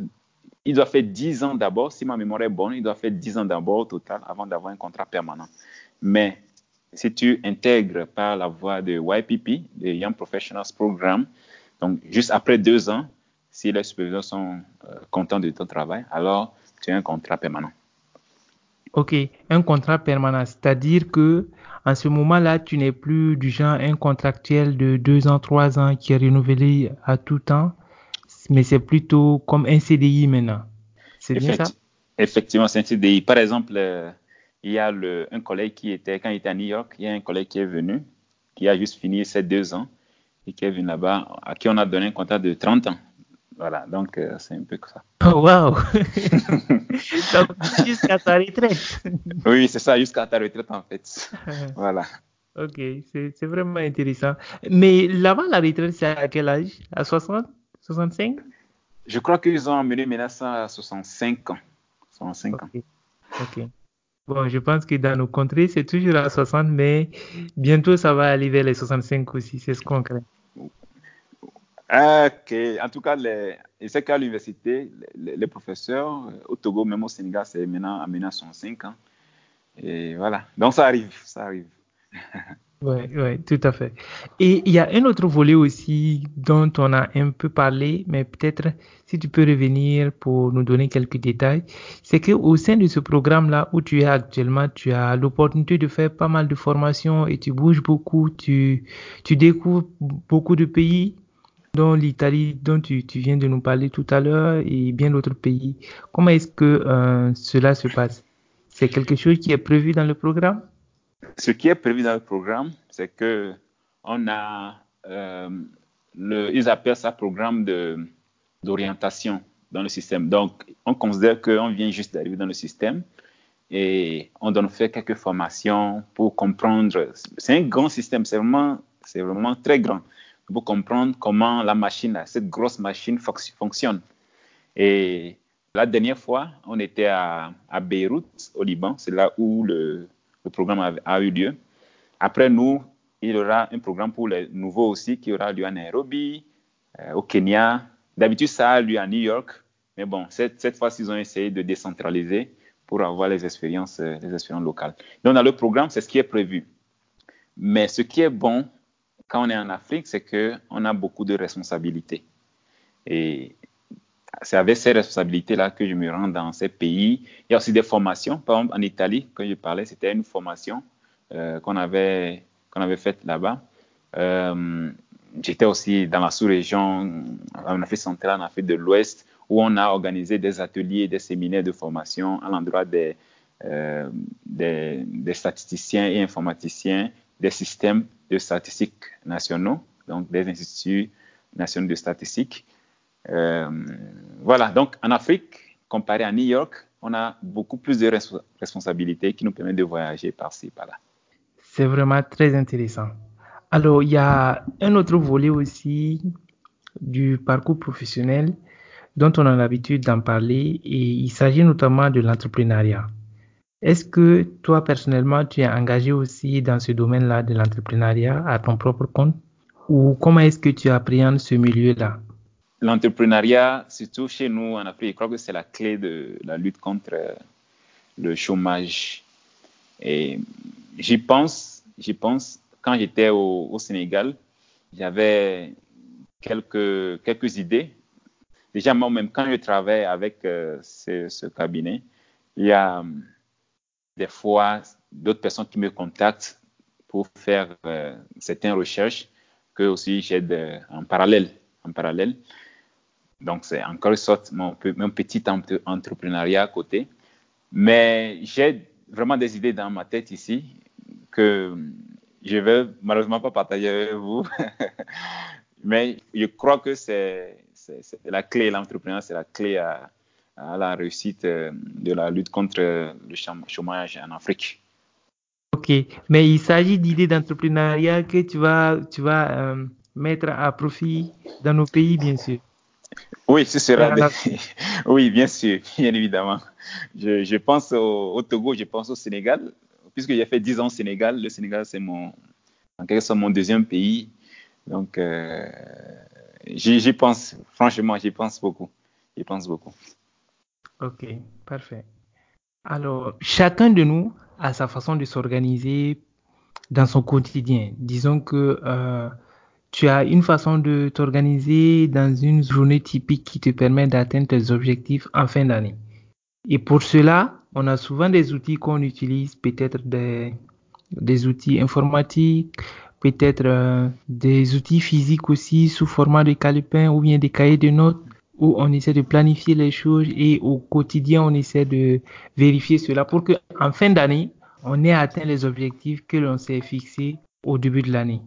il doit faire 10 ans d'abord, si ma mémoire est bonne, il doit faire 10 ans d'abord au total avant d'avoir un contrat permanent. Mais si tu intègres par la voie de YPP, le Young Professionals Program, donc juste après deux ans, si les superviseurs sont euh, contents de ton travail, alors tu as un contrat permanent. Ok, un contrat permanent, c'est-à-dire que en ce moment-là, tu n'es plus du genre un contractuel de deux ans, trois ans qui est renouvelé à tout temps, mais c'est plutôt comme un CDI maintenant. C'est bien ça? Effectivement, c'est un CDI. Par exemple, euh, il y a le, un collègue qui était, quand il était à New York, il y a un collègue qui est venu, qui a juste fini ses deux ans et qui est venu là-bas, à qui on a donné un contrat de 30 ans. Voilà, donc euh, c'est un peu comme ça. Oh, wow! jusqu'à ta retraite. oui, c'est ça, jusqu'à ta retraite en fait. voilà. Ok, c'est vraiment intéressant. Mais là-bas, la retraite, c'est à quel âge? À 60 65 Je crois qu'ils ont amené maintenant ça à 65 ans. 65 ans. Ok. Bon, je pense que dans nos contrées, c'est toujours à 60, mais bientôt, ça va aller vers les 65 aussi, c'est ce qu'on craint. Ok, en tout cas, les, je sais qu'à l'université, les, professeurs, euh, au Togo, même au Sénégal, c'est maintenant à 65 ans. Et voilà, donc ça arrive, ça arrive. Oui, ouais, tout à fait. Et il y a un autre volet aussi dont on a un peu parlé, mais peut-être si tu peux revenir pour nous donner quelques détails, c'est qu'au sein de ce programme-là où tu es actuellement, tu as l'opportunité de faire pas mal de formations et tu bouges beaucoup, tu, tu découvres beaucoup de pays, dont l'Italie dont tu, tu, viens de nous parler tout à l'heure et bien d'autres pays. Comment est-ce que euh, cela se passe? C'est quelque chose qui est prévu dans le programme? Ce qui est prévu dans le programme, c'est que on a, euh, ils appellent ça programme d'orientation dans le système. Donc, on considère qu'on vient juste d'arriver dans le système et on doit faire quelques formations pour comprendre. C'est un grand système, c'est vraiment, c'est vraiment très grand pour comprendre comment la machine, cette grosse machine fonctionne. Et la dernière fois, on était à, à Beyrouth, au Liban. C'est là où le, le programme a, eu lieu. Après nous, il y aura un programme pour les nouveaux aussi qui aura lieu à Nairobi, euh, au Kenya. D'habitude, ça a lieu à New York. Mais bon, cette, cette fois-ci, ils ont essayé de décentraliser pour avoir les expériences, euh, les expériences locales. Donc, dans le programme, c'est ce qui est prévu. Mais ce qui est bon quand on est en Afrique, c'est qu'on a beaucoup de responsabilités. Et c'est avec ces responsabilités-là que je me rends dans ces pays. Il y a aussi des formations. Par exemple, en Italie, quand je parlais, c'était une formation euh, qu'on avait, qu'on avait faite là-bas. Euh, J'étais aussi dans la sous-région, en Afrique centrale, en Afrique de l'Ouest, où on a organisé des ateliers, des séminaires de formation à l'endroit des, euh, des, des, statisticiens et informaticiens des systèmes de statistiques nationaux, donc des instituts nationaux de statistiques. Euh, voilà, donc en Afrique, comparé à New York, on a beaucoup plus de responsabilités qui nous permettent de voyager par-ci, par-là. C'est vraiment très intéressant. Alors, il y a un autre volet aussi du parcours professionnel dont on a l'habitude d'en parler et il s'agit notamment de l'entrepreneuriat. Est-ce que toi, personnellement, tu es engagé aussi dans ce domaine-là de l'entrepreneuriat à ton propre compte? Ou comment est-ce que tu appréhendes ce milieu-là? L'entrepreneuriat, surtout chez nous en Afrique, je crois que c'est la clé de la lutte contre le chômage. Et j'y pense, j'y pense, quand j'étais au, Sénégal, j'avais quelques, quelques idées. Déjà, moi-même, quand je travaille avec euh, ce, cabinet, il y a des fois d'autres personnes qui me contactent pour faire euh, certaines recherches que aussi j'aide en parallèle. En parallèle. Donc, c'est encore une sorte mon, mon petit entrepreneuriat à côté. Mais j'ai vraiment des idées dans ma tête ici que je vais malheureusement pas partager avec vous. Mais je crois que c'est la clé, l'entrepreneuriat, c'est la clé à, à, la réussite euh, de la lutte contre le chômage en Afrique. Ok, mais il s'agit d'idées d'entrepreneuriat que tu vas, tu vas euh, mettre à profit dans nos pays, bien sûr. Oui, ce sera. oui, bien sûr, bien évidemment. Je, je pense au, Togo, je pense au Sénégal, puisque j'ai fait 10 ans au Sénégal. Le Sénégal, c'est mon, en quelque sorte, mon deuxième pays. Donc, euh, j'y pense, franchement, j'y pense beaucoup. J'y pense beaucoup. Ok, parfait. Alors, chacun de nous a sa façon de s'organiser dans son quotidien. Disons que euh, tu as une façon de t'organiser dans une journée typique qui te permet d'atteindre tes objectifs en fin d'année. Et pour cela, on a souvent des outils qu'on utilise, peut-être des, outils informatiques, peut-être euh, des outils physiques aussi sous format de calepin ou bien des cahiers de notes où on essaie de planifier les choses et au quotidien on essaie de vérifier cela pour que en fin d'année on ait atteint les objectifs que l'on s'est fixés au début de l'année.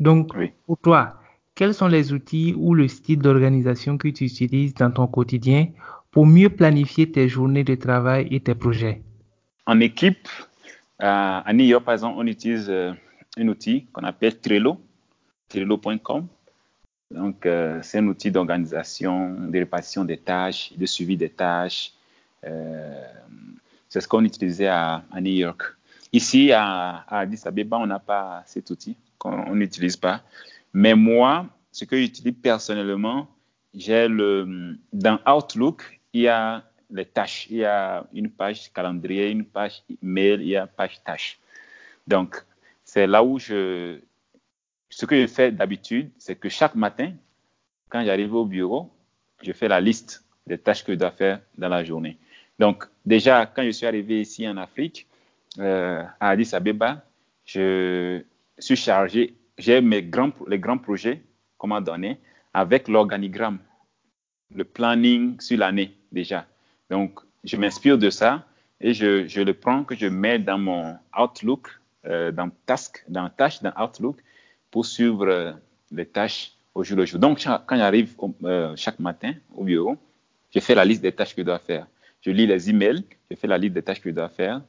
Donc, pour toi, quels sont les outils ou le style d'organisation que tu utilises dans ton quotidien pour mieux planifier tes journées de travail et tes projets? En équipe, à New York, par exemple, on utilise euh, un outil qu'on appelle Trello, trello.com. Donc, euh, c'est un outil d'organisation, de répartition des tâches, de suivi des tâches. Euh, c'est ce qu'on utilisait à, New York. Ici, à, à Addis Abeba, on n'a pas cet outil qu'on n'utilise pas. Mais moi, ce que j'utilise personnellement, j'ai le, dans Outlook, il y a les tâches. Il y a une page calendrier, une page mail, il y a une page tâches. Donc, c'est là où je, ce que je fais d'habitude, c'est que chaque matin, quand j'arrive au bureau, je fais la liste des tâches que je dois faire dans la journée. Donc, déjà, quand je suis arrivé ici en Afrique, euh, à Addis Abeba, je, suis chargé, j'ai mes grands, les grands projets qu'on m'a donné avec l'organigramme, le planning sur l'année déjà. Donc, je m'inspire de ça et je, je, le prends, que je mets dans mon Outlook, euh, dans Task, dans Tâches, dans Outlook, pour suivre euh, les tâches au jour le jour. Donc, quand j'arrive euh, chaque matin au bureau, je fais la liste des tâches que je dois faire. Je lis les emails, je fais la liste des tâches que je dois faire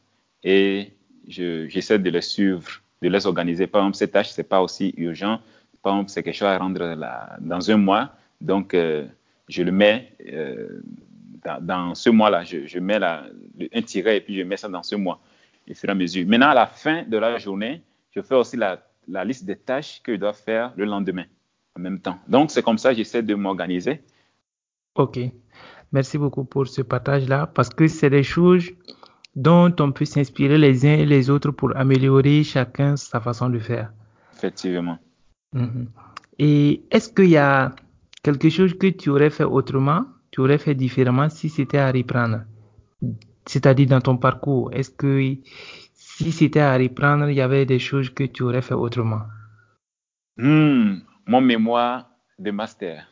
et j'essaie de les suivre de les organiser. Par exemple, ces tâches, c'est pas aussi urgent. Par exemple, c'est quelque chose à rendre dans un mois. Donc, euh, je le mets euh, dans, ce mois-là. Je, mets la, un tiret et puis je mets ça dans ce mois, et à mesure. Maintenant, à la fin de la journée, je fais aussi la, la liste des tâches que je dois faire le lendemain en même temps. Donc, c'est comme ça que j'essaie de m'organiser. OK. Merci beaucoup pour ce partage-là parce que c'est des choses dont on peut s'inspirer les uns et les autres pour améliorer chacun sa façon de faire. Effectivement. Mhm. Et est-ce qu'il y a quelque chose que tu aurais fait autrement, tu aurais fait différemment si c'était à reprendre? C'est-à-dire dans ton parcours, est-ce que si c'était à reprendre, il y avait des choses que tu aurais fait autrement? Hmm, Mon mémoire de master.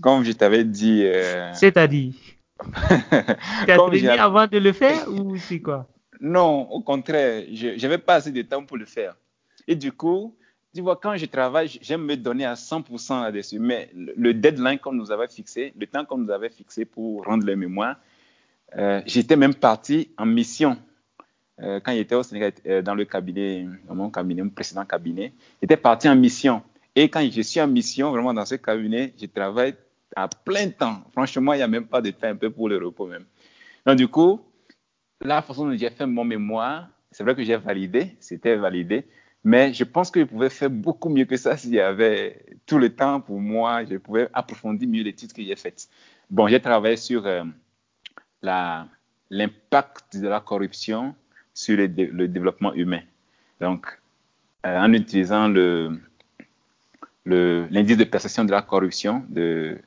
Comme je t'avais dit. Euh, C'est-à-dire? Tu as traîné avant de le faire ou c'est quoi? Non, au contraire, je n'avais pas assez de temps pour le faire. Et du coup, tu vois, quand je travaille, j'aime me donner à 100% là-dessus. Mais le deadline qu'on nous avait fixé, le temps qu'on nous avait fixé pour rendre les mémoires, euh, j'étais même parti en mission. Euh, quand j'étais au Sénégal, euh, dans le cabinet, dans mon cabinet, mon précédent cabinet, j'étais parti en mission. Et quand je suis en mission, vraiment dans ce cabinet, je travaille à plein temps. Franchement, il n'y a même pas de temps un peu pour le repos même. Donc, du coup, la façon dont j'ai fait mon mémoire, c'est vrai que j'ai validé, c'était validé, mais je pense que je pouvais faire beaucoup mieux que ça s'il y avait tout le temps pour moi, je pouvais approfondir mieux les titres que j'ai faits. Bon, j'ai travaillé sur euh, l'impact de la corruption sur le, développement humain. Donc, euh, en utilisant le, l'indice de perception de la corruption de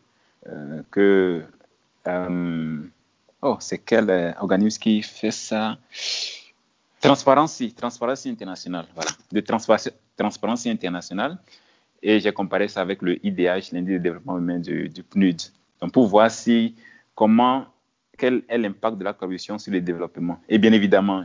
euh, que euh, oh c'est quel euh, organisme qui fait ça? Transparency, Transparency International, voilà, de Transparency International. et j'ai comparé ça avec le IDH, l'indice de développement humain du, PNUD. Donc, pour voir si, comment, quel est l'impact de la corruption sur le développement. Et bien évidemment,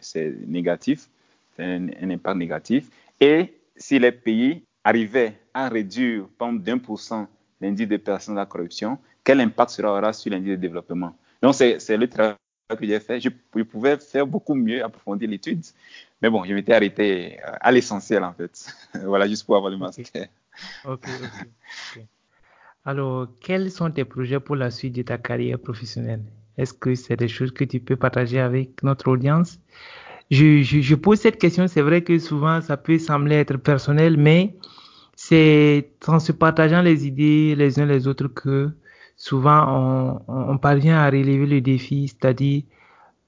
c'est négatif, c'est un, impact négatif. Et si les pays arrivaient à réduire, par d'un pour cent l'indice de personnes de la corruption, quel impact sera aura sur l'indice de développement? Donc, c'est le travail que j'ai fait. Je, pouvais faire beaucoup mieux, approfondir l'étude. Mais bon, je m'étais arrêté euh, à l'essentiel, en fait. voilà, juste pour avoir le master. Ok, ok. Alors, quels sont tes projets pour la suite de ta carrière professionnelle? Est-ce que c'est des choses que tu peux partager avec notre audience? Je, je, je, pose cette question, c'est vrai que souvent ça peut sembler être personnel, mais c'est en se partageant les idées les uns les autres que souvent on, on, parvient à relever le défi, c'est-à-dire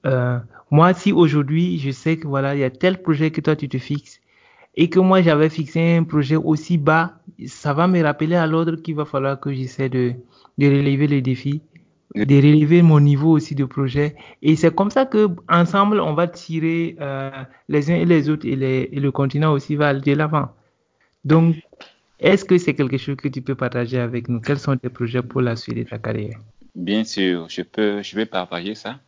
euh, moi si aujourd'hui je sais que voilà il y a tel projet que toi tu te fixes et que moi j'avais fixé un projet aussi bas, ça va me rappeler à l'ordre qu'il va falloir que j'essaie de, de relever le défi, de relever mon niveau aussi de projet. Et c'est comme ça que ensemble on va tirer euh, les uns et les autres et, les, et le continent aussi va aller de l'avant. Donc est-ce que c'est quelque chose que tu peux partager avec nous? Quels sont tes projets pour la suite de ta carrière? Bien sûr, je peux, je vais partager ça.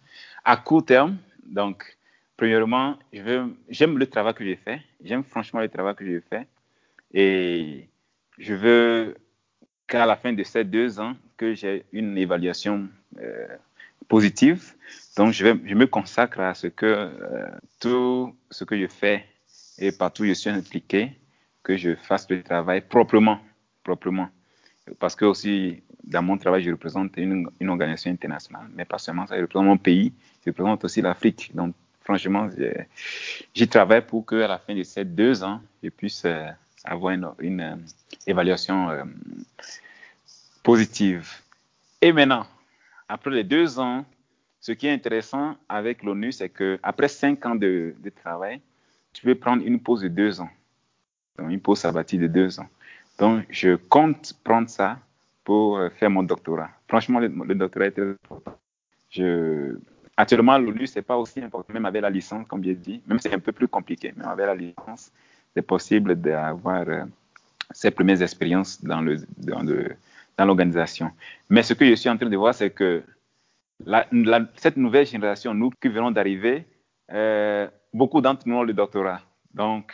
À court terme, donc, premièrement, j'aime le travail que j'ai fait. J'aime franchement le travail que j'ai fait. Et je veux qu'à la fin de ces deux ans, que j'ai une évaluation euh, positive. Donc, je, vais, je me consacre à ce que euh, tout ce que je fais et partout où je suis impliqué, que je fasse le travail proprement, proprement. Parce que aussi, dans mon travail, je représente une, organisation internationale, mais pas seulement ça, je représente mon pays, je représente aussi l'Afrique. Donc, franchement, j'y travaille pour qu'à la fin de ces deux ans, je puisse euh, avoir une, euh, évaluation euh, positive. Et maintenant, après les deux ans, ce qui est intéressant avec l'ONU, c'est qu'après cinq ans de travail, tu peux prendre une pause de deux ans donc une pause sabbatique de deux ans. Donc, je compte prendre ça pour euh, faire mon doctorat. Franchement, le, doctorat est très important. Actuellement, l'ONU, c'est pas aussi important, même avec la licence, comme j'ai dit, même c'est un peu plus compliqué, mais avec la licence, c'est possible d'avoir euh, premières expériences dans l'organisation. Mais ce que je suis en train de voir, c'est que cette nouvelle génération, nous qui venons d'arriver, euh, beaucoup d'entre nous ont le doctorat. Donc,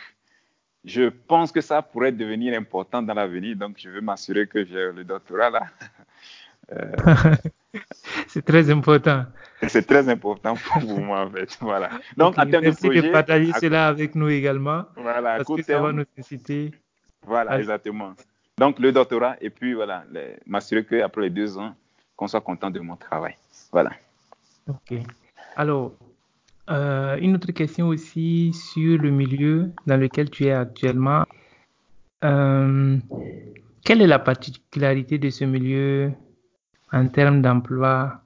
je pense que ça pourrait devenir important dans l'avenir, donc je veux m'assurer que j'ai le doctorat là. Euh, c'est très important. C'est très important pour moi, en fait. Voilà. Donc, en termes de projet, de partager cela avec nous également. Voilà, parce que ça va nous nécessiter. Voilà, exactement. Donc, le doctorat, et puis voilà, m'assurer qu'après les deux ans, qu'on soit content de mon travail. Voilà. OK. Alors, euh, une autre question aussi sur le milieu dans lequel tu es actuellement. Euh, quelle est la particularité de ce milieu en termes d'emploi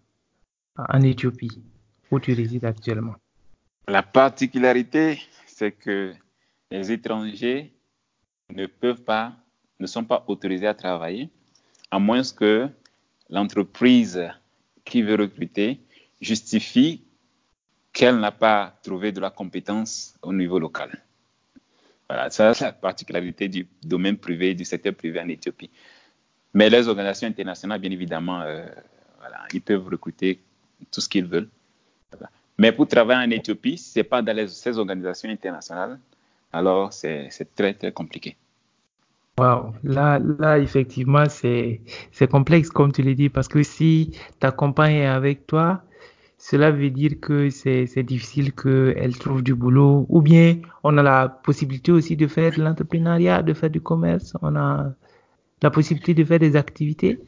en Éthiopie, où tu résides actuellement? La particularité, c'est que les étrangers ne sont pas autorisés à travailler, à moins que l'entreprise qui veut recruter justifie qu'elle n'a pas trouvé de la compétence au niveau local. Voilà, ça c'est la particularité du domaine privé, du secteur privé en Éthiopie. Mais les organisations internationales, bien évidemment, euh, voilà, ils peuvent recruter tout ce qu'ils veulent. Mais pour travailler en Éthiopie, ce n'est pas dans ces organisations internationales, alors c'est très, très compliqué. Wow, là, là, effectivement, c'est complexe, comme tu l'as dit, parce que si ta compagne est avec toi, cela veut dire que c'est difficile qu'elle trouve du boulot ou bien on a la possibilité aussi de faire de l'entrepreneuriat, de faire du commerce, on a la possibilité de faire des activités.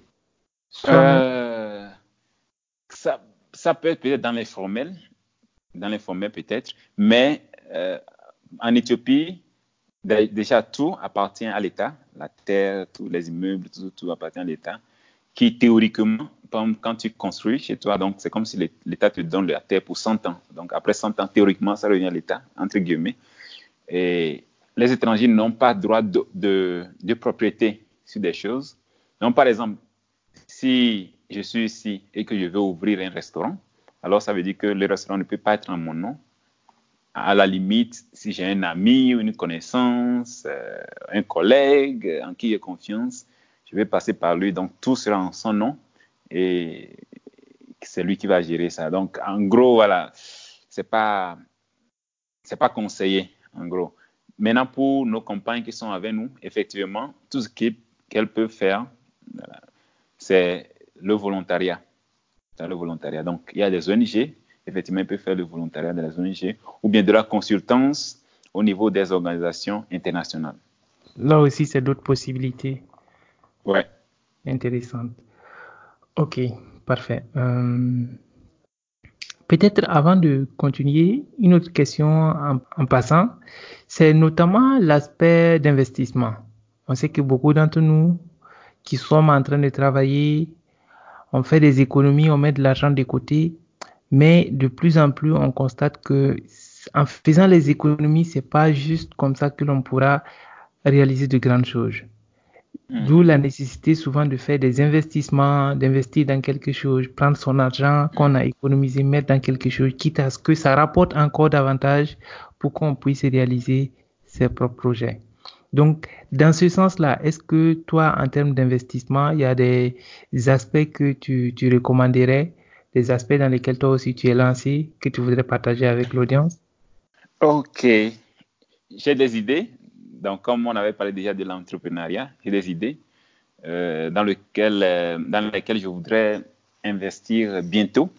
Euh, ça, peut être peut-être dans l'informel, dans l'informel peut-être, mais euh, en Éthiopie, déjà tout appartient à l'État, la terre, tous les immeubles, tout appartient à l'État, qui théoriquement quand tu construis chez toi, donc c'est comme si l'État te donne la terre pour 100 ans. Donc après 100 ans, théoriquement, ça revient à l'État, entre guillemets. Et les étrangers n'ont pas droit de, propriété sur des choses. Donc par exemple, si je suis ici et que je veux ouvrir un restaurant, alors ça veut dire que le restaurant ne peut pas être en mon nom à la limite, si j'ai un ami ou une connaissance, euh, un collègue en qui j'ai confiance, je vais passer par lui. Donc, tout sera en son nom et c'est lui qui va gérer ça. Donc, en gros, voilà, c'est pas, c'est pas conseillé, en gros. Maintenant, pour nos compagnes qui sont avec nous, effectivement, tout ce qu'elles peuvent faire, c'est le volontariat. Le volontariat. Donc, il y a des ONG, effectivement, elles peuvent faire le volontariat dans les ONG, ou bien de la consultance au niveau des organisations internationales. Là aussi, c'est d'autres possibilités. Ouais. Intéressantes. Ok, parfait. Euh, peut-être avant de continuer, une autre question en passant c'est notamment l'aspect d'investissement. On sait que beaucoup d'entre nous qui sommes en train de travailler, on fait des économies, on met de l'argent de côté, mais de plus en plus, on constate que en faisant les économies, c'est pas juste comme ça que l'on pourra réaliser de grandes choses. Hmm. D'où la nécessité souvent de faire des investissements, d'investir dans quelque chose, prendre son argent qu'on a économisé, mettre dans quelque chose, quitte à ce que ça rapporte encore davantage pour qu'on puisse réaliser ses propres projets. Donc, dans ce sens-là, est-ce que toi, en termes d'investissement, il y a des, aspects que tu, tu, recommanderais, des aspects dans lesquels toi aussi tu es lancé, que tu voudrais partager avec l'audience? Ok, j'ai des idées. Donc, comme on avait parlé déjà de l'entrepreneuriat, j'ai des idées euh, euh, dans lesquelles je voudrais investir bientôt.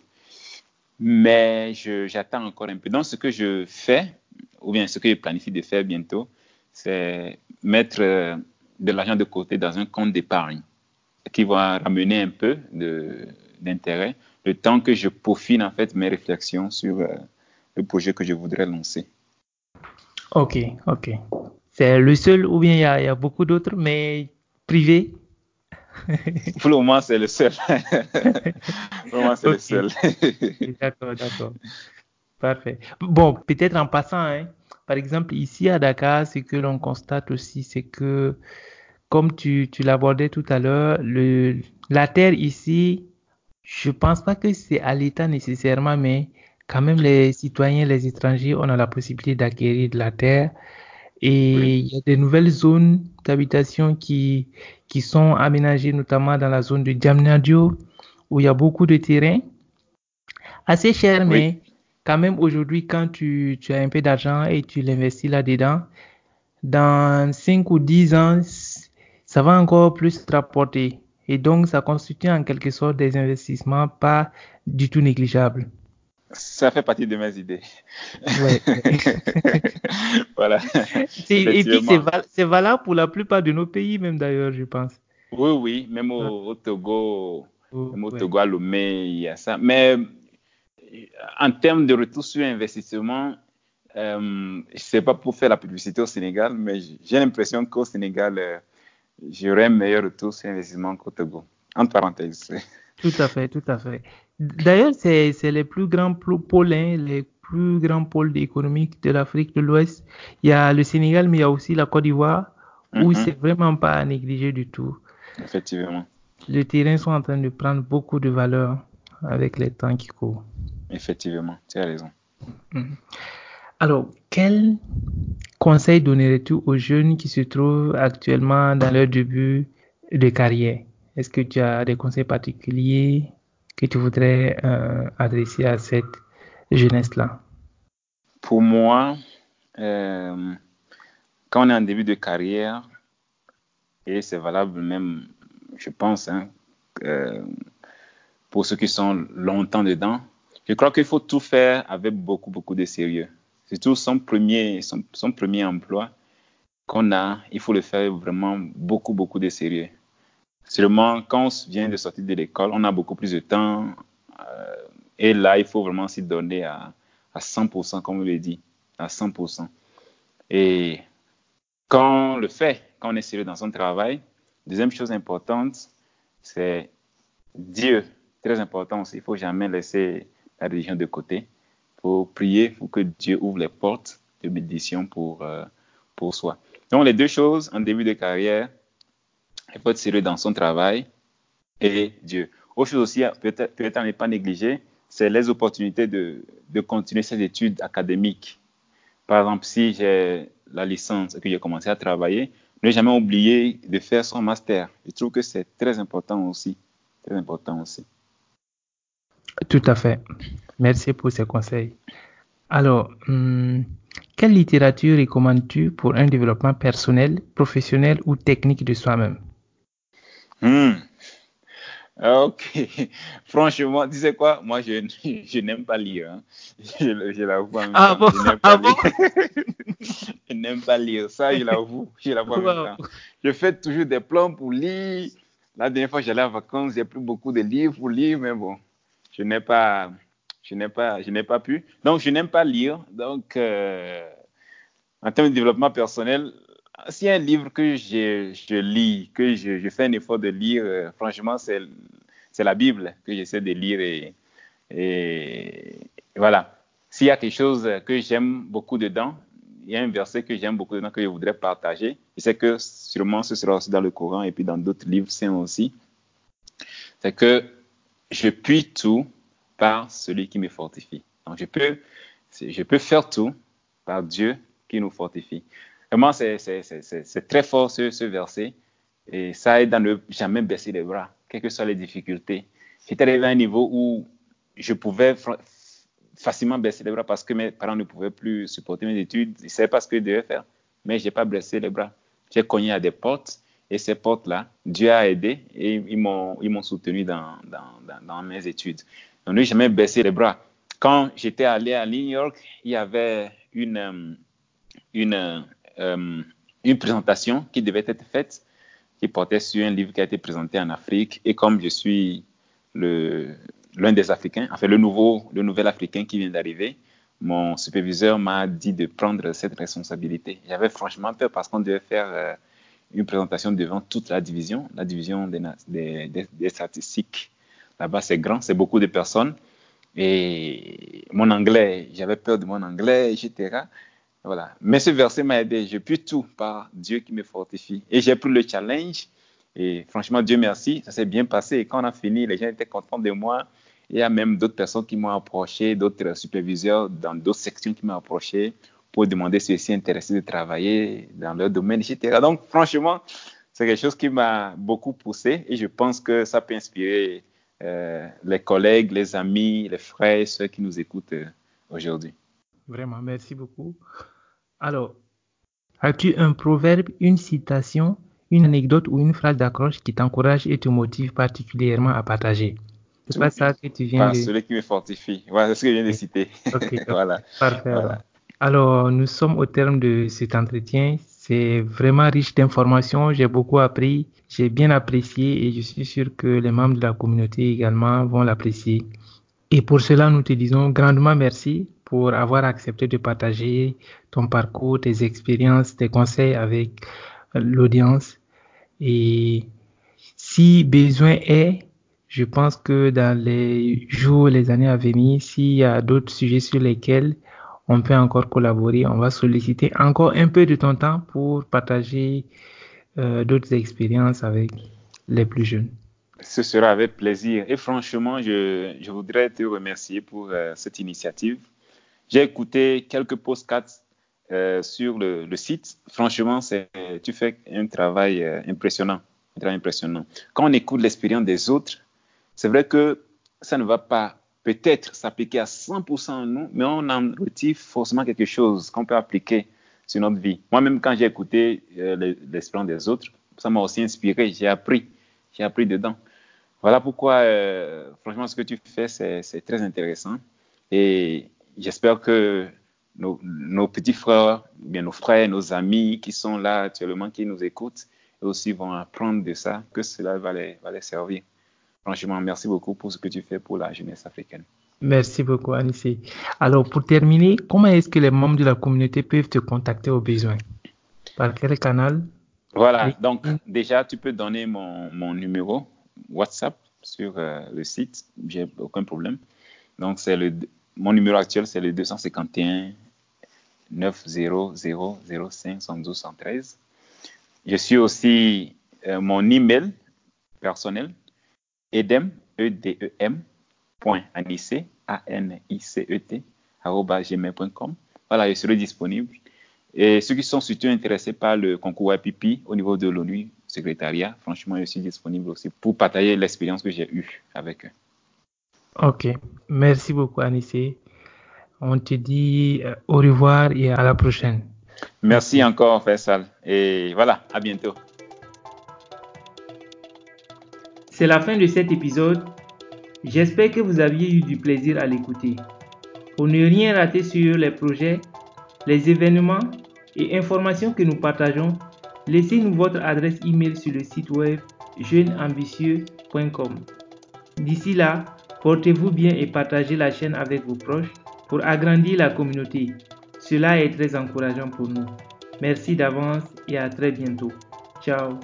Mais j'attends encore un peu. Donc, ce que je fais, ou bien ce que je planifie de faire bientôt, c'est mettre euh, de l'argent de côté dans un compte d'épargne qui va ramener un peu d'intérêt le temps que je peaufine en fait mes réflexions sur le projet que je voudrais lancer. Ok, ok. C'est le seul ou bien il y a, y a beaucoup d'autres, mais privé Pour le moment, c'est le seul. Pour le moment, c'est le seul. d'accord, d'accord. Parfait. Bon, peut-être en passant, hein, par exemple, ici à Dakar, ce que l'on constate aussi, c'est que, comme tu, tu l'abordais tout à l'heure, la terre ici, je pense pas que c'est à l'État nécessairement, mais quand même les citoyens, les étrangers, on a la possibilité d'acquérir de la terre. Et il y a des nouvelles zones d'habitation qui, qui sont aménagées, notamment dans la zone de Djamnadio, où il y a beaucoup de terrains. Assez cher, mais quand même aujourd'hui, quand tu, tu, as un peu d'argent et tu l'investis là-dedans, dans 5 ou 10 ans, ça va encore plus te rapporter. Et donc, ça constitue en quelque sorte des investissements pas du tout négligeables. Ça fait partie de mes idées. Ouais. voilà. Et puis, c'est valable pour la plupart de nos pays, même d'ailleurs, je pense. Oui, oui, même au, Togo, même au Togo, à Lomé, il y a ça. Mais en termes de retour sur investissement, euh, je ne sais pas pour faire la publicité au Sénégal, mais j'ai l'impression qu'au Sénégal, euh, j'aurai un meilleur retour sur investissement qu'au Togo. Entre parenthèses. Tout à fait, tout à fait. D'ailleurs, c'est les plus grands pôles, hein, les plus grands pôles économiques de l'Afrique de l'Ouest. Il y a le Sénégal, mais il y a aussi la Côte d'Ivoire, où mm-hmm. c'est vraiment pas à négliger du tout. Effectivement. Les terrains sont en train de prendre beaucoup de valeur avec les temps qui courent. Effectivement, tu as raison. Mhm. Alors, quel conseil donnerais-tu aux jeunes qui se trouvent actuellement dans leur début de carrière? Est-ce que tu as des conseils particuliers que tu voudrais euh, adresser à cette jeunesse-là? Pour moi, euh, quand on est en début de carrière, et c'est valable même, je pense, hein, euh, pour ceux qui sont longtemps dedans, je crois qu'il faut tout faire avec beaucoup, beaucoup de sérieux. Surtout son premier, son, son premier emploi qu'on a, il faut le faire vraiment beaucoup, beaucoup de sérieux. Seulement, quand on vient de sortir de l'école, on a beaucoup plus de temps. Euh, et là, il faut vraiment s'y donner à, à 100%, comme on le dit, à 100%. Et quand on le fait, quand on est sérieux dans son travail, deuxième chose importante, c'est Dieu. Très important aussi. Il faut jamais laisser la religion de côté. pour prier pour que Dieu ouvre les portes de bénédiction pour, euh, pour soi. Donc, les deux choses en début de carrière, il faut être sérieux dans son travail et Dieu. Autre chose aussi, peut-être peut ne pas négliger, c'est les opportunités de, de continuer ses études académiques. par exemple, si j'ai la licence et que j'ai commencé à travailler, ne jamais oublier de faire son master. Je trouve que c'est très important aussi. Très important aussi. Tout à fait. Merci pour ces conseils. Alors, hum, quelle littérature recommandes-tu pour un développement personnel, professionnel ou technique de soi-même? Hmm. Ok. Franchement, tu sais quoi? Moi, je, je n'aime pas lire. Hein. Je, je l'avoue. Ah bon Je n'aime pas, ah je n'aime pas lire. Ça, je l'avoue. Je l'avoue temps. Je fais toujours des plans pour lire. La dernière fois, j'allais en vacances, j'ai plus beaucoup de livres pour lire, mais bon, je n'ai pas, je n'ai pas, je n'ai pas pu. Donc, je n'aime pas lire. Donc, euh, en termes de développement personnel, a un livre que je, lis, que je, fais un effort de lire, euh, franchement, c'est, la Bible que j'essaie de lire. Et, et, voilà. S'il y a quelque chose que j'aime beaucoup dedans, il y a un verset que j'aime beaucoup dedans que je voudrais partager. Je sais que sûrement ce sera aussi dans le Coran et puis dans d'autres livres saints aussi. C'est que je puis tout par celui qui me fortifie. Donc je peux, je peux faire tout par Dieu qui nous fortifie. Vraiment, c'est très fort ce, ce, verset. Et ça aide à ne jamais baisser les bras, quelles que soient les difficultés. J'étais arrivé à un niveau où je pouvais facilement baisser les bras parce que mes parents ne pouvaient plus supporter mes études. Ils ne savaient pas ce que je devais faire. Mais je n'ai pas baissé les bras. J'ai cogné à des portes et ces portes-là, Dieu a aidé et ils m'ont soutenu dans, dans, dans, mes études. Donc, je n'ai jamais baissé les bras. Quand j'étais allé à New York, il y avait une, euh, une, euh, une présentation qui devait être faite, qui portait sur un livre qui a été présenté en Afrique. Et comme je suis l'un des Africains, enfin le, nouveau, le nouvel Africain qui vient d'arriver, mon superviseur m'a dit de prendre cette responsabilité. J'avais franchement peur parce qu'on devait faire euh, une présentation devant toute la division, la division des, statistiques. Là-bas, c'est grand, c'est beaucoup de personnes. Et mon anglais, j'avais peur de mon anglais, etc. Voilà. Mais ce verset m'a aidé. J'ai pu tout par Dieu qui me fortifie. Et j'ai pris le challenge. Et franchement, Dieu merci, ça s'est bien passé. Et quand on a fini, les gens étaient contents de moi. Il y a même d'autres personnes qui m'ont approché, d'autres superviseurs dans d'autres sections qui m'ont approché pour demander si je suis intéressé de travailler dans leur domaine, etc. Donc, franchement, c'est quelque chose qui m'a beaucoup poussé et je pense que ça peut inspirer euh, les collègues, les amis, les frères, ceux qui nous écoutent euh, aujourd'hui. Vraiment, merci beaucoup. Alors, as-tu un proverbe, une citation, une anecdote ou une phrase d'accroche qui t'encourage et te motive particulièrement à partager? C'est pas ça que tu viens de... celui qui me fortifie. Voilà, c'est ce que je viens de citer. voilà. Parfait. Alors, nous sommes au terme de cet entretien. C'est vraiment riche d'informations. J'ai beaucoup appris. J'ai bien apprécié et je suis sûr que les membres de la communauté également vont l'apprécier. Et pour cela, nous te disons grandement merci pour avoir accepté de partager ton parcours, tes expériences, tes conseils avec l'audience. Et si besoin est, je pense que dans les jours, les années à venir, s'il y a d'autres sujets sur lesquels on peut encore collaborer, on va solliciter encore un peu de ton temps pour partager euh, d'autres expériences avec les plus jeunes. Ce sera avec plaisir. Et franchement, je, je voudrais te remercier pour euh, cette initiative. J'ai écouté quelques podcasts euh, sur le, site. Franchement, tu fais un travail euh, impressionnant, un impressionnant. Quand on écoute l'expérience des autres, c'est vrai que ça ne va pas peut-être s'appliquer à 100% en nous, mais on en retire forcément quelque chose qu'on peut appliquer sur notre vie. Moi-même, quand j'ai écouté euh, l'expérience des autres, ça m'a aussi inspiré, j'ai appris, j'ai appris dedans. Voilà pourquoi, franchement, ce que tu fais, c'est très intéressant. Et j'espère que nos, nos, petits frères, bien nos frères, nos amis qui sont là actuellement, qui nous écoutent, aussi vont apprendre de ça, que cela va les, va les servir. Franchement, merci beaucoup pour ce que tu fais pour la jeunesse africaine. Merci beaucoup, Anissé. Alors, pour terminer, comment est-ce que les membres de la communauté peuvent te contacter au besoin? Par quel canal? Voilà, donc déjà, tu peux donner mon, mon numéro WhatsApp sur euh, le site, j'ai aucun problème. Donc, c'est le mon numéro actuel, c'est le 251 900 05 112 113. Je suis aussi euh, mon email personnel, edem, e d e m, point anice, a n i c e t, gmail.com. voilà, je serai disponible. Et ceux qui sont surtout intéressés par le concours YPP au niveau de l'ONU, secrétariat, franchement, je suis disponible aussi pour partager l'expérience que j'ai eue avec eux. Ok, merci beaucoup Anissé. On te dit euh, au revoir et à la prochaine. Merci encore Faisal et voilà, à bientôt. C'est la fin de cet épisode. J'espère que vous aviez eu du plaisir à l'écouter. Pour ne rien rater sur les projets, les événements et informations que nous partageons, laissez-nous votre adresse email sur le site web jeuneambitieux.com. D'ici là, portez-vous bien et partagez la chaîne avec vos proches pour agrandir la communauté. Cela est très encourageant pour nous. Merci d'avance et à très bientôt. Ciao.